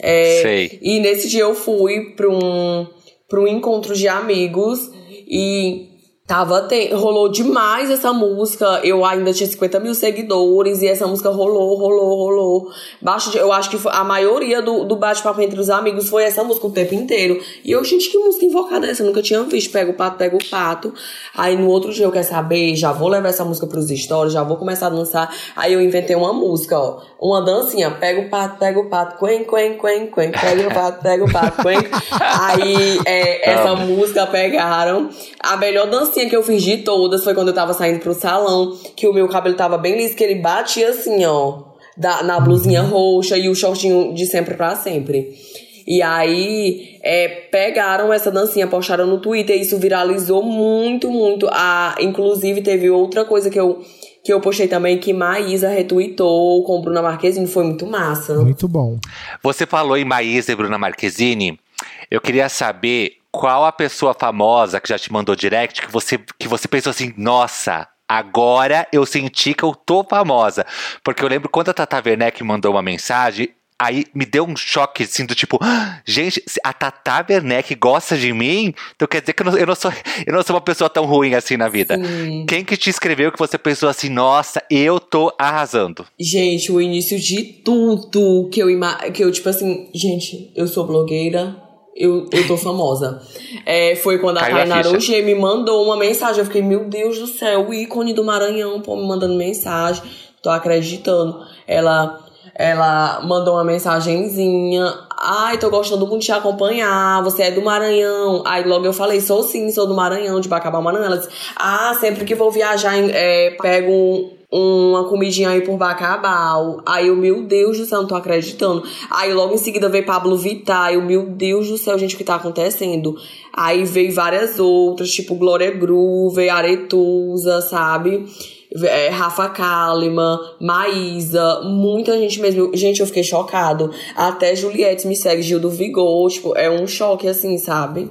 É, Sei. E nesse dia eu fui pra um, pra um encontro de amigos e tava te- rolou demais essa música. Eu ainda tinha 50 mil seguidores e essa música rolou, rolou, rolou. Baixo eu acho que a maioria do, do bate-papo entre os amigos foi essa música o tempo inteiro. E eu, gente, que música invocada é essa? Eu nunca tinha visto. Pega o pato, pega o pato. Aí no outro dia eu quero saber, já vou levar essa música pros stories, já vou começar a dançar. Aí eu inventei uma música, ó. Uma dancinha, pega o pato, pega o pato, quen, quen, quen, quen, pega o pato, pega o pato, quen. Aí é, essa música pegaram. A melhor dancinha que eu de todas foi quando eu tava saindo pro salão, que o meu cabelo tava bem liso, que ele batia assim, ó. Da, na blusinha roxa e o shortinho de sempre pra sempre. E aí, é, pegaram essa dancinha, postaram no Twitter, e isso viralizou muito, muito. Ah, inclusive, teve outra coisa que eu, que eu postei também, que Maísa retweetou com Bruna Marquezine, foi muito massa. Muito bom. Você falou em Maísa e Bruna Marquezine. Eu queria saber qual a pessoa famosa que já te mandou direct que você, que você pensou assim, nossa, agora eu senti que eu tô famosa. Porque eu lembro quando a Tata Werneck mandou uma mensagem, aí me deu um choque, assim, do tipo, "Ah, gente, a Tata Werneck gosta de mim, então quer dizer que eu não, eu não sou, eu não sou uma pessoa tão ruim assim na vida. Sim. Quem que te escreveu que você pensou assim, nossa, eu tô arrasando? Gente, o início de tudo que eu, que eu tipo assim, gente, eu sou blogueira, eu, eu tô famosa. É, foi quando a ficha. Ogier me mandou uma mensagem. Eu fiquei, meu Deus do céu, o ícone do Maranhão, pô, me mandando mensagem. Tô acreditando. Ela, ela mandou uma mensagenzinha. Ai, tô gostando muito de te acompanhar. Você é do Maranhão. Aí logo eu falei, sou sim, sou do Maranhão, de Bacabal, Maranhão. Ela disse, ah, sempre que vou viajar, é, pego um, uma comidinha aí por Bacabal. Aí eu, meu Deus do céu, não tô acreditando. Aí logo em seguida veio Pablo Vittar. Eu, meu Deus do céu, gente, o que tá acontecendo? Aí veio várias outras, tipo Glória Groove, Aretusa, sabe? É, Rafa Kalimann, Maísa, muita gente mesmo. Gente, eu fiquei chocado. Até Juliette me segue, Gil do Vigor. Tipo, é um choque assim, sabe?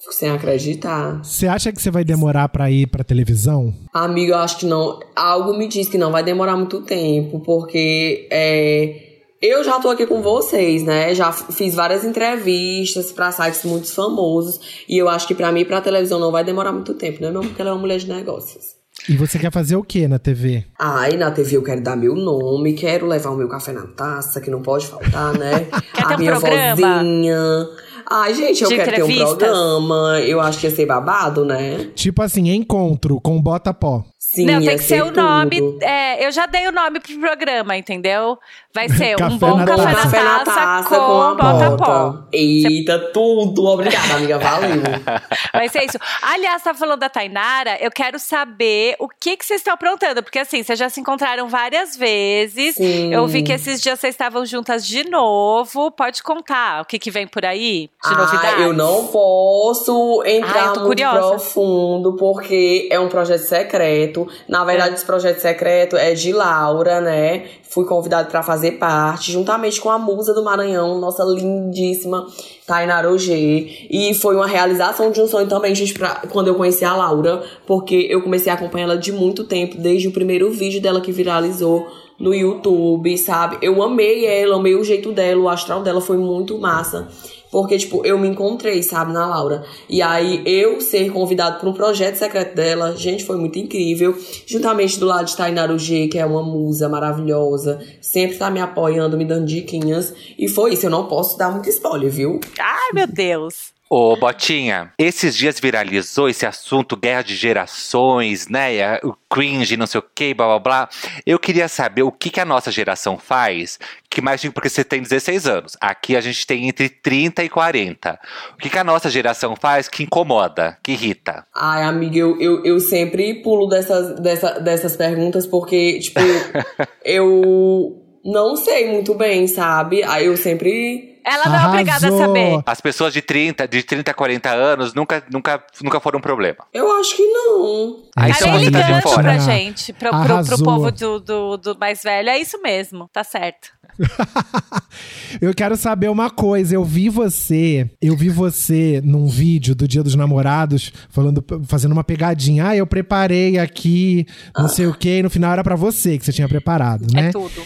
Fico sem acreditar. Você acha que você vai demorar pra ir pra televisão? Amigo, eu acho que não. Algo me diz que não vai demorar muito tempo, porque é. Eu já tô aqui com vocês, né? Já fiz várias entrevistas para sites muito famosos. E eu acho que para mim, pra televisão, não vai demorar muito tempo, né? Não, porque ela é uma mulher de negócios. E você quer fazer o que na TV? Ai, na TV eu quero dar meu nome, quero levar o meu café na taça, que não pode faltar, né? <laughs> Quer a ter um minha programa? vozinha. Ai, gente, eu De quero ter um entrevistas? programa. Eu acho que ia ser babado, né? Tipo assim, encontro com Bota Pó. Sim, não, tem que ser o nome. é, eu já dei o nome pro programa, entendeu? Vai ser Café um bom na café, taça. na, Café taça, com, bota bota. pó. Eita, tudo. Obrigada, amiga. Valeu. <laughs> Vai ser isso. Aliás, tá falando da Tainara, eu quero saber o que que vocês estão aprontando. Porque assim, vocês já se encontraram várias vezes. Sim. Eu vi que esses dias vocês estavam juntas de novo. Pode contar o que que vem por aí de Ah, novidades? eu não posso Ah, entrar tô muito profundo, porque é um projeto secreto. Na verdade, esse projeto secreto é de Laura, né? Fui convidada para fazer parte, juntamente com a musa do Maranhão, nossa lindíssima Tainara Ogê. E foi uma realização de um sonho também, gente, pra, quando eu conheci a Laura, porque eu comecei a acompanhar ela de muito tempo, desde o primeiro vídeo dela que viralizou no YouTube, sabe? Eu amei ela, amei o jeito dela, o astral dela foi muito massa. Porque, tipo, eu me encontrei, sabe, na Laura. E aí, eu ser convidado para um projeto secreto dela, gente, foi muito incrível. Juntamente do lado de Tainara G, que é uma musa maravilhosa. Sempre tá me apoiando, me dando diquinhas. E foi isso, eu não posso dar muito spoiler, viu? Ai, meu Deus. Ô, Botinha, esses dias viralizou esse assunto guerra de gerações, né? O cringe, não sei o que, blá blá blá. Eu queria saber o que, que a nossa geração faz, que mais porque você tem 16 anos. Aqui a gente tem entre 30 e 40. O que, que a nossa geração faz que incomoda, que irrita? Ai, amiga, eu, eu, eu sempre pulo dessas, dessa, dessas perguntas porque, tipo, <laughs> eu não sei muito bem, sabe? Aí eu sempre. Ela não é obrigada a saber. As pessoas de 30, de 30 a 40 anos nunca, nunca, nunca foram um problema. Eu acho que não. Ah, É então Tá tá de ligando fora. pra gente, pro, pro, pro povo do, do, do mais velho. É isso mesmo, tá certo. <laughs> eu quero saber uma coisa. Eu vi você, eu vi você num vídeo do Dia dos Namorados falando, fazendo uma pegadinha. Ah, eu preparei aqui, não sei o quê, e no final era pra você que você tinha preparado, né? É tudo.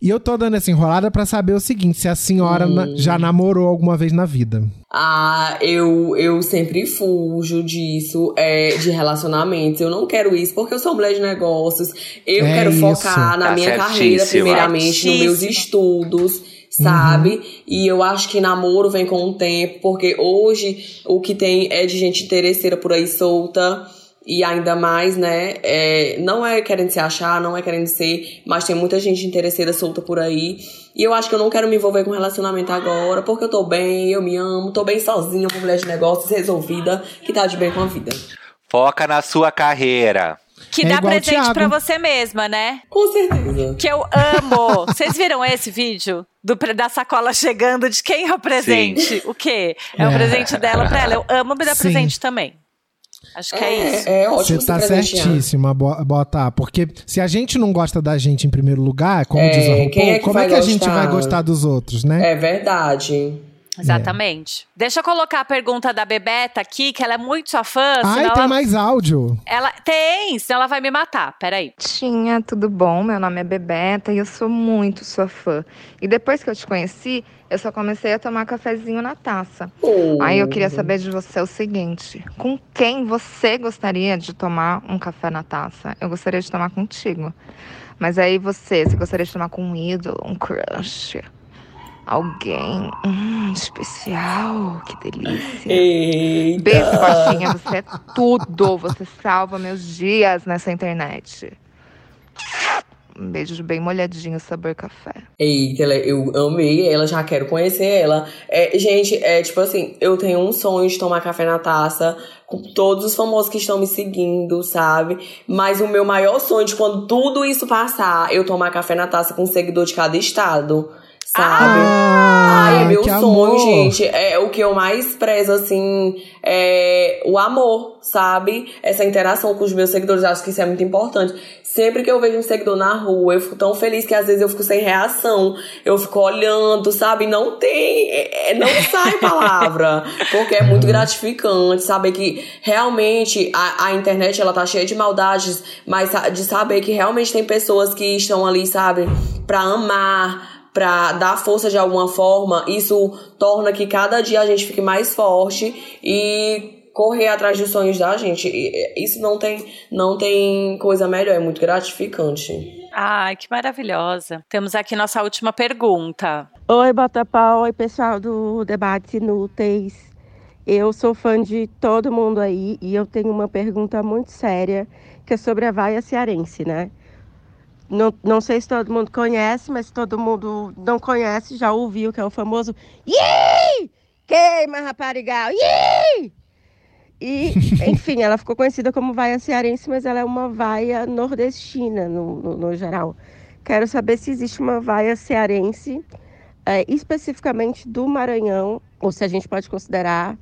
E eu tô dando essa enrolada pra saber o seguinte: se a senhora na- já namorou alguma vez na vida. Ah, eu, eu sempre fujo disso, é, de relacionamentos. Eu não quero isso porque eu sou mulher de negócios. Eu É quero isso. focar na Tá minha certíssima. carreira, primeiramente, nos meus estudos, sabe? E eu acho que namoro vem com o tempo, porque hoje o que tem é de gente interesseira por aí solta. E ainda mais, né? é, não é querendo se achar, não é querendo ser, mas tem muita gente interesseira solta por aí. E eu acho que eu não quero me envolver com relacionamento agora, porque eu tô bem, eu me amo, tô bem sozinha, com mulher de negócios, resolvida, que tá de bem com a vida. Foca na sua carreira. Que É dá presente pra você mesma, né? Com certeza. Que eu amo. Vocês viram esse vídeo? Do, da sacola chegando, de quem é o presente? O quê? É o É. presente dela pra ela. Eu amo me dar Sim. presente também. Acho que é, isso. É, é ótimo Você tá certíssima, Bo- Bota. Porque se a gente não gosta da gente em primeiro lugar, como É, diz a RuPaul, é que como é que a gente vai gostar dos outros, né? É verdade. Exatamente. Deixa eu colocar a pergunta da Bebeta aqui, que ela é muito sua fã. Ai, tem ela, mais áudio. ela tem, senão ela vai me matar. Peraí. Tinha, tudo bom? Meu nome é Bebeta e eu sou muito sua fã. E depois que eu te conheci, eu só comecei a tomar cafezinho na taça. Oh. Aí eu queria saber de você o seguinte: com quem você gostaria de tomar um café na taça? Eu gostaria de tomar contigo. Mas aí você, você gostaria de tomar com um ídolo, um crush? Alguém hum, especial? Que delícia. Eita. Beijo, Botinha. Você é tudo. Você salva meus dias nessa internet. Um beijo bem molhadinho, sabor café. Eita, eu amei ela, já quero conhecer ela. É, gente, é tipo assim, eu tenho um sonho de tomar café na taça com todos os famosos que estão me seguindo, sabe? Mas o meu maior sonho de quando tudo isso passar, eu tomar café na taça com um seguidor de cada estado. Sabe? Ah, Ai, é meu sonho, amor. gente. É o que eu mais prezo, assim, é o amor, sabe? Essa interação com os meus seguidores. Acho que isso é muito importante. Sempre que eu vejo um seguidor na rua, eu fico tão feliz que às vezes eu fico sem reação. Eu fico olhando, sabe? Não tem. é- é- não sai palavra. <laughs> Porque é muito gratificante saber que realmente a, a internet ela tá cheia de maldades, mas de saber que realmente tem pessoas que estão ali, sabe? Pra amar pra dar força de alguma forma, isso torna que cada dia a gente fique mais forte e correr atrás dos sonhos da gente. Isso não tem, não tem coisa melhor, é muito gratificante. Ai, que maravilhosa. Temos aqui nossa última pergunta. Oi, Botapau. Oi, pessoal do Debates Inúteis. Eu sou fã de todo mundo aí e eu tenho uma pergunta muito séria que é sobre a vaia cearense, né? Não, não sei se todo mundo conhece, mas se todo mundo não conhece, já ouviu que é o famoso Ih! Queima, raparigal! Ih! E, <laughs> enfim, ela ficou conhecida como vaia cearense, mas ela é uma vaia nordestina, no, no, no geral. Quero saber se existe uma vaia cearense, é, especificamente do Maranhão, ou se a gente pode considerar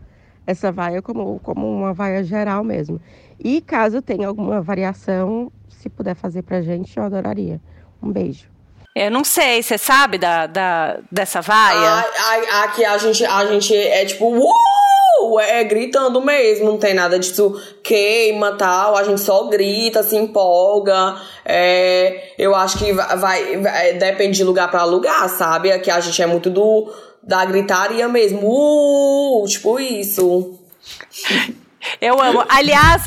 essa vaia como, como uma vaia geral mesmo. E caso tenha alguma variação, se puder fazer pra gente, eu adoraria. Um beijo. Eu não sei, você sabe da, da, dessa vaia? Ai, ai, aqui a gente, a gente é tipo, uh! É gritando mesmo, não tem nada disso queima tal, a gente só grita, se empolga. É, eu acho que vai, vai- vai- depende de lugar pra lugar, sabe? Aqui a gente é muito do da gritaria mesmo, uh! Tipo isso. Eu amo. Aliás,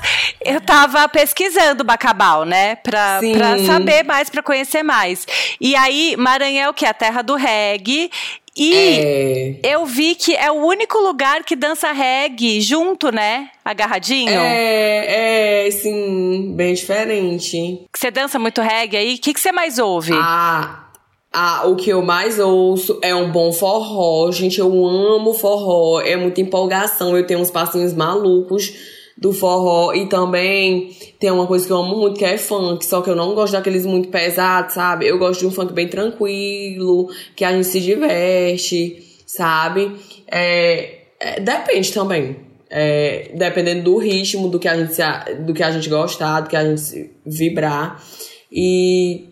eu tava pesquisando Bacabal, né? Pra, Sim. pra saber mais, pra conhecer mais. E aí, Maranhão, que é a terra do reggae. E É. eu vi que é o único lugar que dança reggae junto, né? Agarradinho. É, é, sim, bem diferente. Você dança muito reggae aí? O que, que você mais ouve? Ah, ah, o que eu mais ouço é um bom forró. Gente, eu amo forró. É muita empolgação. Eu tenho uns passinhos malucos do forró. E também tem uma coisa que eu amo muito, que é funk. Só que eu não gosto daqueles muito pesados, sabe? Eu gosto de um funk bem tranquilo, que a gente se diverte, sabe? É, é, depende também. É, dependendo do ritmo, do que a gente, se do que a gente gostar, do que a gente vibrar. E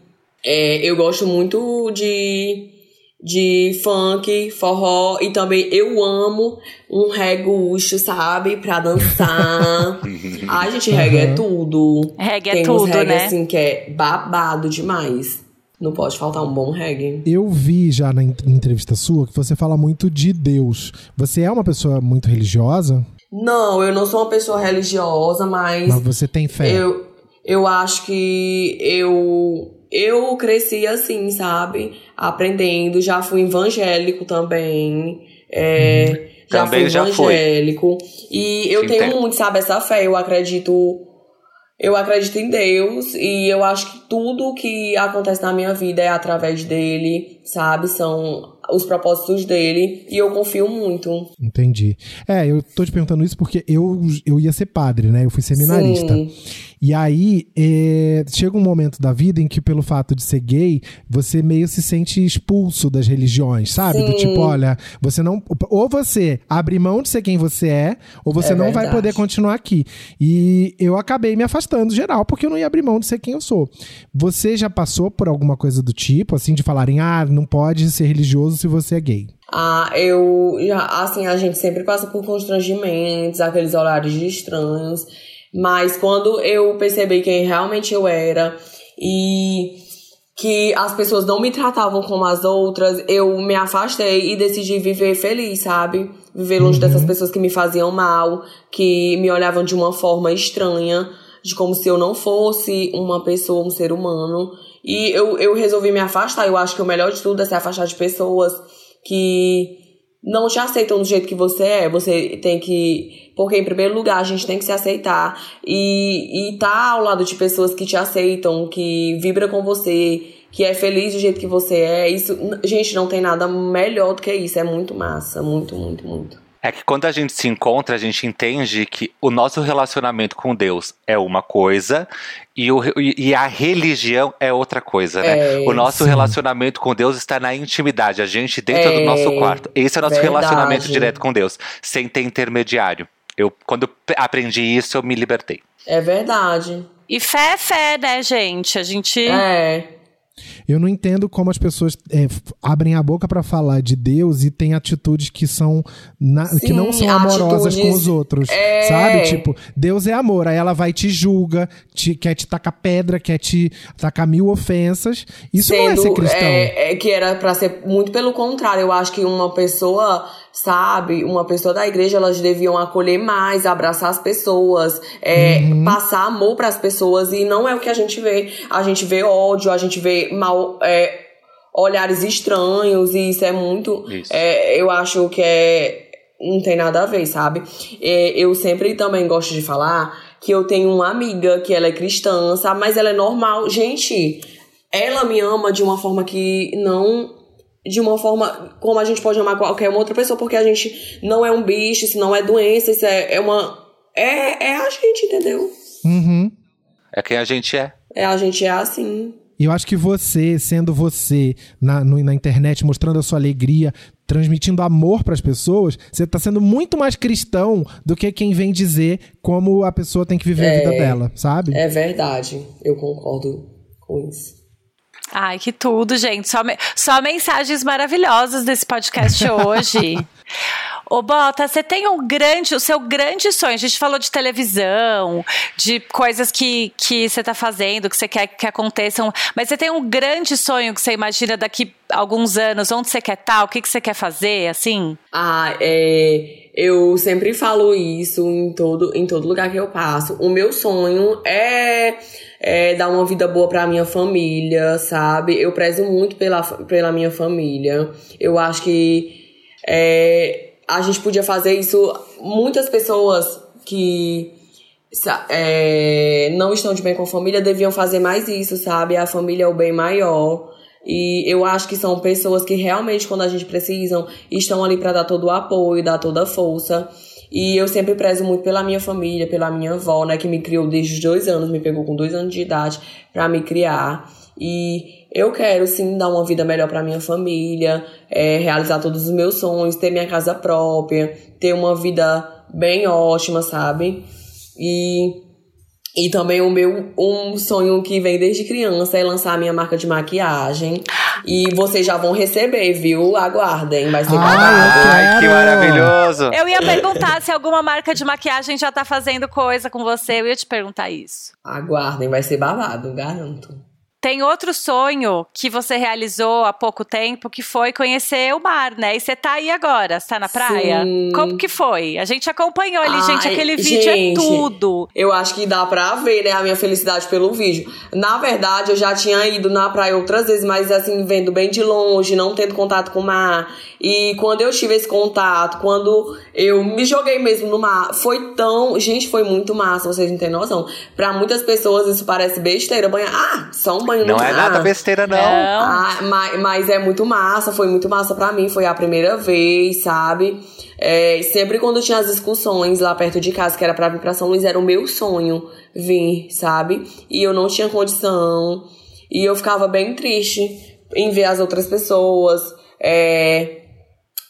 é, eu gosto muito de, de funk, forró e também eu amo um regucho, sabe? Pra dançar. <laughs> Ai, gente, reggae é tudo. Reggae é Tem uns tudo, reggae, né? assim, que é babado demais. Não pode faltar um bom reggae. Eu vi já na en- entrevista sua que você fala muito de Deus. Você é uma pessoa muito religiosa, Não, eu não sou uma pessoa religiosa, mas mas você tem fé. Eu, eu acho que eu eu cresci assim, sabe? Aprendendo. Já fui evangélico também. É, já Também fui já fui. evangélico. E eu Te tenho entendo. muito, sabe, essa fé. Eu acredito. Eu acredito em Deus e eu acho que tudo que acontece na minha vida é através dele, sabe? São os propósitos dele e eu confio muito. Entendi. É, eu tô te perguntando isso porque eu, eu ia ser padre, né? Eu fui seminarista. Sim. E aí, é, chega um momento da vida em que, pelo fato de ser gay, você meio se sente expulso das religiões, sabe? Do Sim. tipo, olha, você não. Ou você abre mão de ser quem você é, ou você É não vai verdade. poder continuar aqui. E eu acabei me afastando geral, porque eu não ia abrir mão de ser quem eu sou. Você já passou por alguma coisa do tipo, assim, de falarem, ah, não pode ser religioso se você é gay? Ah, eu já, assim, a gente sempre passa por constrangimentos, aqueles horários de estranhos, mas quando eu percebi quem realmente eu era e que as pessoas não me tratavam como as outras, eu me afastei e decidi viver feliz, sabe? Viver longe dessas pessoas que me faziam mal, que me olhavam de uma forma estranha, de como se eu não fosse uma pessoa, um ser humano. E eu, eu resolvi me afastar. Eu acho que o melhor de tudo é se afastar de pessoas que não te aceitam do jeito que você é. Você tem que. Porque, em primeiro lugar, a gente tem que se aceitar e, e tá ao lado de pessoas que te aceitam, que vibra com você, que é feliz do jeito que você é. Isso, gente, não tem nada melhor do que isso. É muito massa. Muito, muito, muito. É que quando a gente se encontra, a gente entende que o nosso relacionamento com Deus é uma coisa e, o, e a religião é outra coisa, né? É, o nosso sim. relacionamento com Deus está na intimidade, a gente dentro É, do nosso quarto. Esse é o nosso verdade. relacionamento direto com Deus, sem ter intermediário. Eu, quando eu aprendi isso, eu me libertei. É verdade. E fé é fé, né, gente? A gente. É. Eu não entendo como as pessoas é, abrem a boca pra falar de Deus e têm atitudes que são na- que Sim, não são amorosas com atitudes- os outros, é. sabe? Tipo, Deus é amor, aí ela vai te julga, te, quer te tacar pedra, quer te tacar mil ofensas. Isso não é ser cristão. É, é que era pra ser muito pelo contrário. Eu acho que uma pessoa, sabe, uma pessoa da igreja, elas deviam acolher mais, abraçar as pessoas, é, Uhum. passar amor pras pessoas. E não é o que a gente vê. A gente vê ódio, a gente vê mal. é, olhares estranhos, e isso é muito. Isso. é, eu acho que é. Não tem nada a ver, sabe? É, eu sempre também gosto de falar que eu tenho uma amiga que ela é cristã, sabe? Mas ela é normal. Gente, ela me ama de uma forma que não. De uma forma como a gente pode amar qualquer uma outra pessoa, porque a gente não é um bicho, isso não é doença, isso é, é uma. É, é a gente, entendeu? Uhum. É quem a gente é. É, a gente é assim. E eu acho que você, sendo você na, no- na internet, mostrando a sua alegria, transmitindo amor para as pessoas, você tá sendo muito mais cristão do que quem vem dizer como a pessoa tem que viver a É. vida dela, sabe? É verdade. Eu concordo com isso. Ai, que tudo, gente. Só, me- só mensagens maravilhosas desse podcast hoje. <laughs> Ô, Bota, você tem um grande, o seu grande sonho. A gente falou de televisão, de coisas que, que você tá fazendo, que você quer que aconteçam. Mas você tem um grande sonho que você imagina daqui a alguns anos, onde você quer estar, o que, que você quer fazer, assim? Ah, é, eu sempre falo isso em todo, em todo lugar que eu passo. O meu sonho é, é dar uma vida boa pra minha família, sabe? Eu prezo muito pela, pela minha família. Eu acho que é, a gente podia fazer isso. Muitas pessoas que é, não estão de bem com a família deviam fazer mais isso, sabe? A família é o bem maior. E eu acho que são pessoas que realmente, quando a gente precisa, estão ali para dar todo o apoio, dar toda a força. E eu sempre prezo muito pela minha família, pela minha avó, né, que me criou desde os dois anos, me pegou com dois anos de idade para me criar. E eu quero sim dar uma vida melhor para minha família, é, realizar todos os meus sonhos, ter minha casa própria, ter uma vida bem ótima, sabe? E e também o meu um sonho que vem desde criança é lançar a minha marca de maquiagem. E vocês já vão receber, viu? Aguardem, vai ser Ai, babado. Ai, que maravilhoso! Eu ia perguntar se alguma marca de maquiagem já tá fazendo coisa com você. Eu ia te perguntar isso. Aguardem, vai ser babado, garanto. Tem outro sonho que você realizou há pouco tempo, que foi conhecer o mar, né? E você tá aí agora, você tá na praia? Sim. Como que foi? A gente acompanhou ali, Ai, gente, aquele vídeo é gente, tudo. Eu acho que dá pra ver, né, a minha felicidade pelo vídeo. Na verdade, eu já tinha ido na praia outras vezes, mas assim, vendo bem de longe, não tendo contato com o mar. E quando eu tive esse contato, quando eu me joguei mesmo no mar, foi tão. Gente, foi muito massa, vocês não têm noção. Pra muitas pessoas isso parece besteira. Banhar. Ah, só um banho Não é mar. nada besteira, não. Ah, mas, mas é muito massa, foi muito massa pra mim, foi a primeira vez, sabe? É, sempre quando tinha as excursões lá perto de casa, que era pra vir pra São Luís, era o meu sonho vir, sabe? E eu não tinha condição. E eu ficava bem triste em ver as outras pessoas é,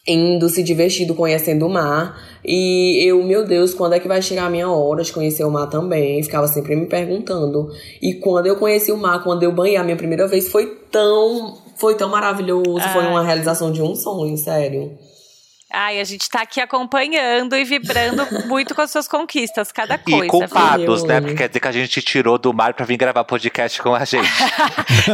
indo, se divertindo, conhecendo o mar. E eu, meu Deus, quando é que vai chegar a minha hora de conhecer o mar também? Ficava sempre me perguntando. E quando eu conheci o mar, quando eu banhei a minha primeira vez, foi tão. Foi tão maravilhoso. Foi Ai. uma realização de um sonho, sério. Ai, a gente tá aqui acompanhando e vibrando <laughs> muito com as suas conquistas, cada coisa. E culpados, né? Porque quer dizer que a gente te tirou do mar pra vir gravar podcast com a gente. <laughs>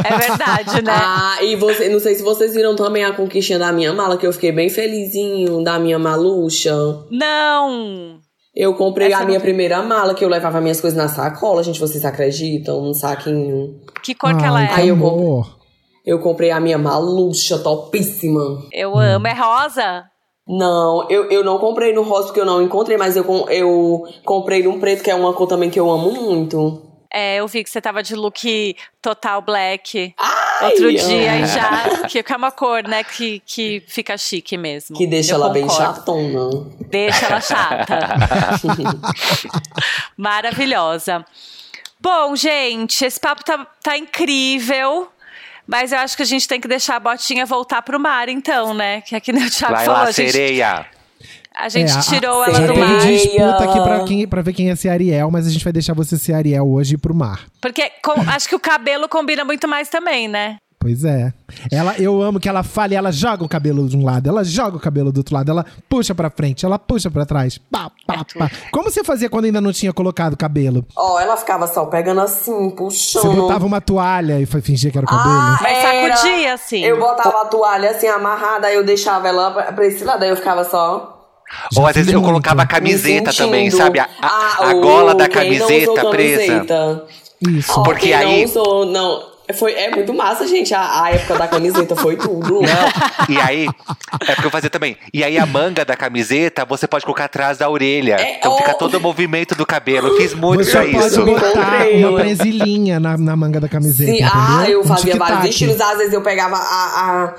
É verdade, né? Ah, e você, não sei se vocês viram também a conquistinha da minha mala, que eu fiquei bem felizinho, da minha malucha. Não! Eu comprei Essa a minha não- primeira mala, que eu levava minhas coisas na sacola, gente, vocês acreditam? Um saquinho. Que cor que ela é? Aí eu amor. Eu comprei a minha malucha topíssima. Eu amo. É rosa? Não, eu, eu não comprei no rosa porque eu não encontrei, mas eu, eu comprei num preto, que é uma cor também que eu amo muito. É, eu vi que você tava de look total black Ai, outro dia e já. <laughs> Que é uma cor, né? Que, que fica chique mesmo. Que deixa Eu ela bem concordo. chatona. Deixa ela chata. <laughs> Maravilhosa. Bom, gente, esse papo tá, tá incrível. Mas eu acho que a gente tem que deixar a botinha voltar pro mar, então, né? Que aqui no Thiago Vai falou, lá, a gente, sereia. a gente É, tirou a- ela Já do teve mar. Sereia. disputa aqui pra, quem, pra ver quem ia ser Ariel, mas a gente vai deixar você ser Ariel hoje e ir pro mar. Porque com- acho que o cabelo combina muito mais também, né? Pois é. Ela, eu amo que ela fale, ela joga o cabelo de um lado, ela joga o cabelo do outro lado, ela puxa pra frente, ela puxa pra trás. Pá, pá, pá. Como você fazia quando ainda não tinha colocado o cabelo? Ó, ela ficava só pegando assim, puxando. Você botava uma toalha e foi fingir que era o cabelo? Ah, Mas era. sacudia, assim. Eu botava a toalha assim amarrada, aí eu deixava ela pra esse lado, aí eu ficava só. Já Ou às vezes eu muito. colocava a camiseta também, sabe? A, a- Ah, a gola da camiseta presa. camiseta. Isso. Porque quem aí- Não usou, não. Foi, é muito massa, gente. A, a época da camiseta foi tudo. E aí, é porque eu fazia também. E aí a manga da camiseta você pode colocar atrás da orelha. É, então fica todo o movimento do cabelo. Eu fiz muito Você pra pode isso. Botar uma presilhinha na, na manga da camiseta, Sim, ah, eu Um fazia tic-tac. vários estilos. Às vezes eu pegava a, a,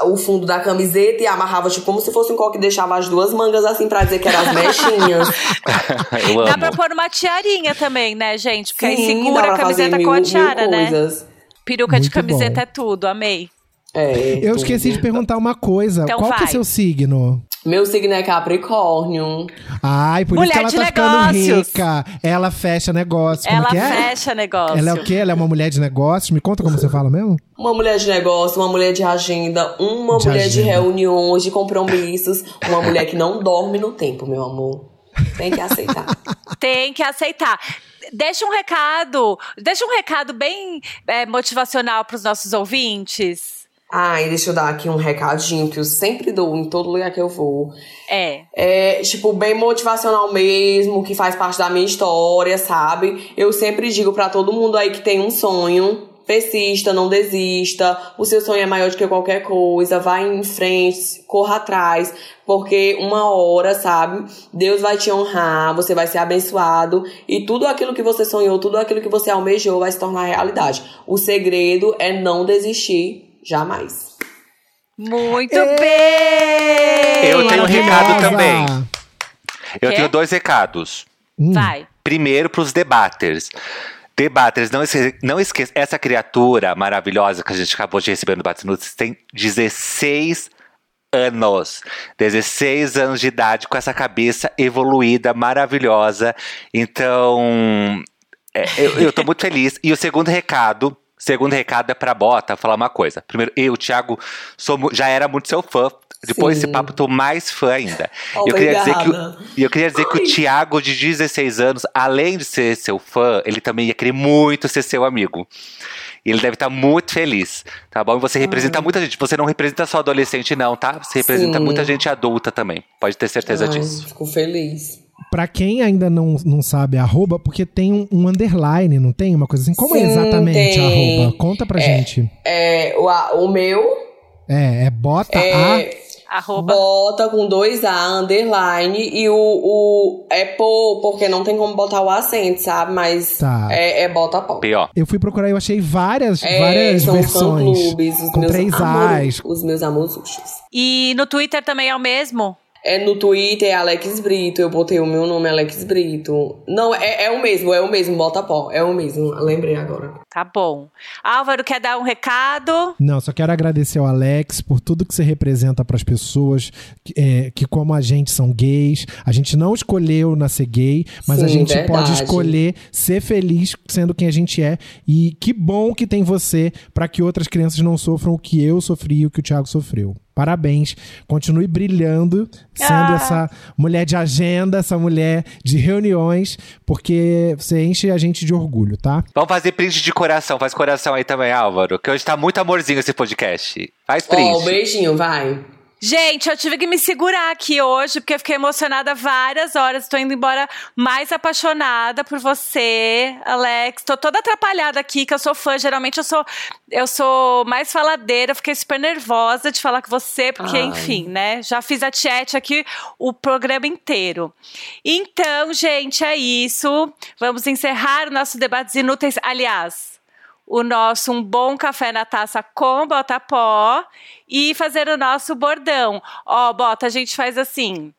a- o fundo da camiseta e amarrava, tipo, como se fosse um coque e deixava as duas mangas assim pra dizer que eram as mechinhas. <laughs> eu Dá amo. pra pôr uma tiarinha também, né, gente? Porque aí Sim, segura dá a camiseta com a mil tiara, né? coisas. Peruca de Muito camiseta bom. é tudo, amei. É, Eu tudo. esqueci de perguntar uma coisa. Então Qual que é vai. seu signo? Meu signo é Capricórnio. Ai, por Mulher isso que ela de tá ficando negócios. rica. Ela fecha negócio. Como Ela que é? fecha negócio. Ela é o quê? Ela é uma mulher de negócios? Me conta como você fala mesmo? Uma mulher de negócio, uma mulher de agenda, uma De mulher de agenda. reuniões, de compromissos, uma mulher que não dorme no tempo, meu amor. Tem que aceitar. <laughs> Tem que aceitar. Deixa um recado, deixa um recado bem é, motivacional pros nossos ouvintes. Ai, deixa eu dar aqui um recadinho que eu sempre dou em todo lugar que eu vou. É. É, tipo, bem motivacional mesmo, que faz parte da minha história, sabe? Eu sempre digo pra todo mundo aí que tem um sonho, persista, não desista. O seu sonho é maior do que qualquer coisa, vai em frente, corra atrás, porque uma hora, sabe? Deus vai te honrar, você vai ser abençoado e tudo aquilo que você sonhou, tudo aquilo que você almejou vai se tornar realidade. O segredo é não desistir jamais. Muito Ê! bem! Eu tenho um recado também. Eu Quê? tenho dois recados. Vai. Primeiro, pros debaters. Debaters, não, esque não esqueça. Essa criatura maravilhosa que a gente acabou de receber no Debates Inúteis tem 16 anos. 16 anos de idade com essa cabeça evoluída, maravilhosa. Então, é, eu, eu tô muito feliz. E o segundo recado. Segundo recado é pra Bota falar uma coisa. Primeiro, eu, Thiago, sou, já era muito seu fã. Depois desse papo, tô mais fã ainda. Eu queria dizer que, eu queria dizer que o Ai. Thiago, de 16 anos, além de ser seu fã, ele também ia querer muito ser seu amigo. E ele deve estar muito feliz, tá bom? E você representa muita gente. Você não representa só adolescente, não, tá? Você representa Sim. muita gente adulta também. Pode ter certeza Ai, disso. Fico feliz. Pra quem ainda não, não sabe arroba, porque tem um, um underline, não tem? Uma coisa assim. Como é Sim, exatamente tem. arroba? Conta pra gente. É, o, a- o meu É, é bota é Arroba. bota com dois A, underline, e o, o é pô, porque não tem como botar o acento, sabe? Mas Tá. é, é bota pô. P.O. a. Eu fui procurar e eu achei várias, É, várias são versões. fã-clubes, os com meus três amores, As. os meus amorzuchos. E no Twitter também é o mesmo? É no Twitter, é Alex Brito, eu botei o meu nome, Alex Brito. Não, é, é o mesmo, é o mesmo, bota pó, é o mesmo, lembrei agora. Tá bom. Álvaro quer dar um recado? Não, só quero agradecer ao Alex por tudo que você representa para as pessoas que, é, que, como a gente, são gays. A gente não escolheu nascer gay, mas a Sim, gente verdade. pode escolher ser feliz sendo quem a gente é. E que bom que tem você para que outras crianças não sofram o que eu sofri e o que o Thiago sofreu. Parabéns. Continue brilhando, sendo Ah. essa mulher de agenda, essa mulher de reuniões, porque você enche a gente de orgulho, tá? Vamos fazer print de coração. Faz coração aí também, Álvaro. Que hoje tá muito amorzinho esse podcast. Faz print. Ó, um beijinho, vai. Gente, eu tive que me segurar aqui hoje, porque eu fiquei emocionada várias horas. Estou indo embora mais apaixonada por você, Alex. Tô toda atrapalhada aqui, que eu sou fã. Geralmente eu sou, eu sou mais faladeira. Fiquei super nervosa de falar com você, porque, Ai. enfim, né? Já fiz a chat aqui o programa inteiro. Então, gente, é isso. Vamos encerrar o nosso debates inúteis. Aliás, o nosso um bom café na taça com bota-pó e fazer o nosso bordão. Ó, bota, a gente faz assim.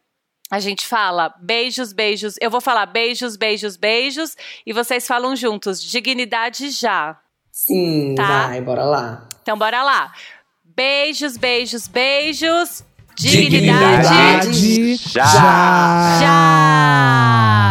A gente fala beijos, beijos. Eu vou falar beijos, beijos, beijos e vocês falam juntos. Dignidade já. Sim, Tá. vai, bora lá. Então bora lá. Beijos, beijos, beijos. Dignidade Dignidade já. já.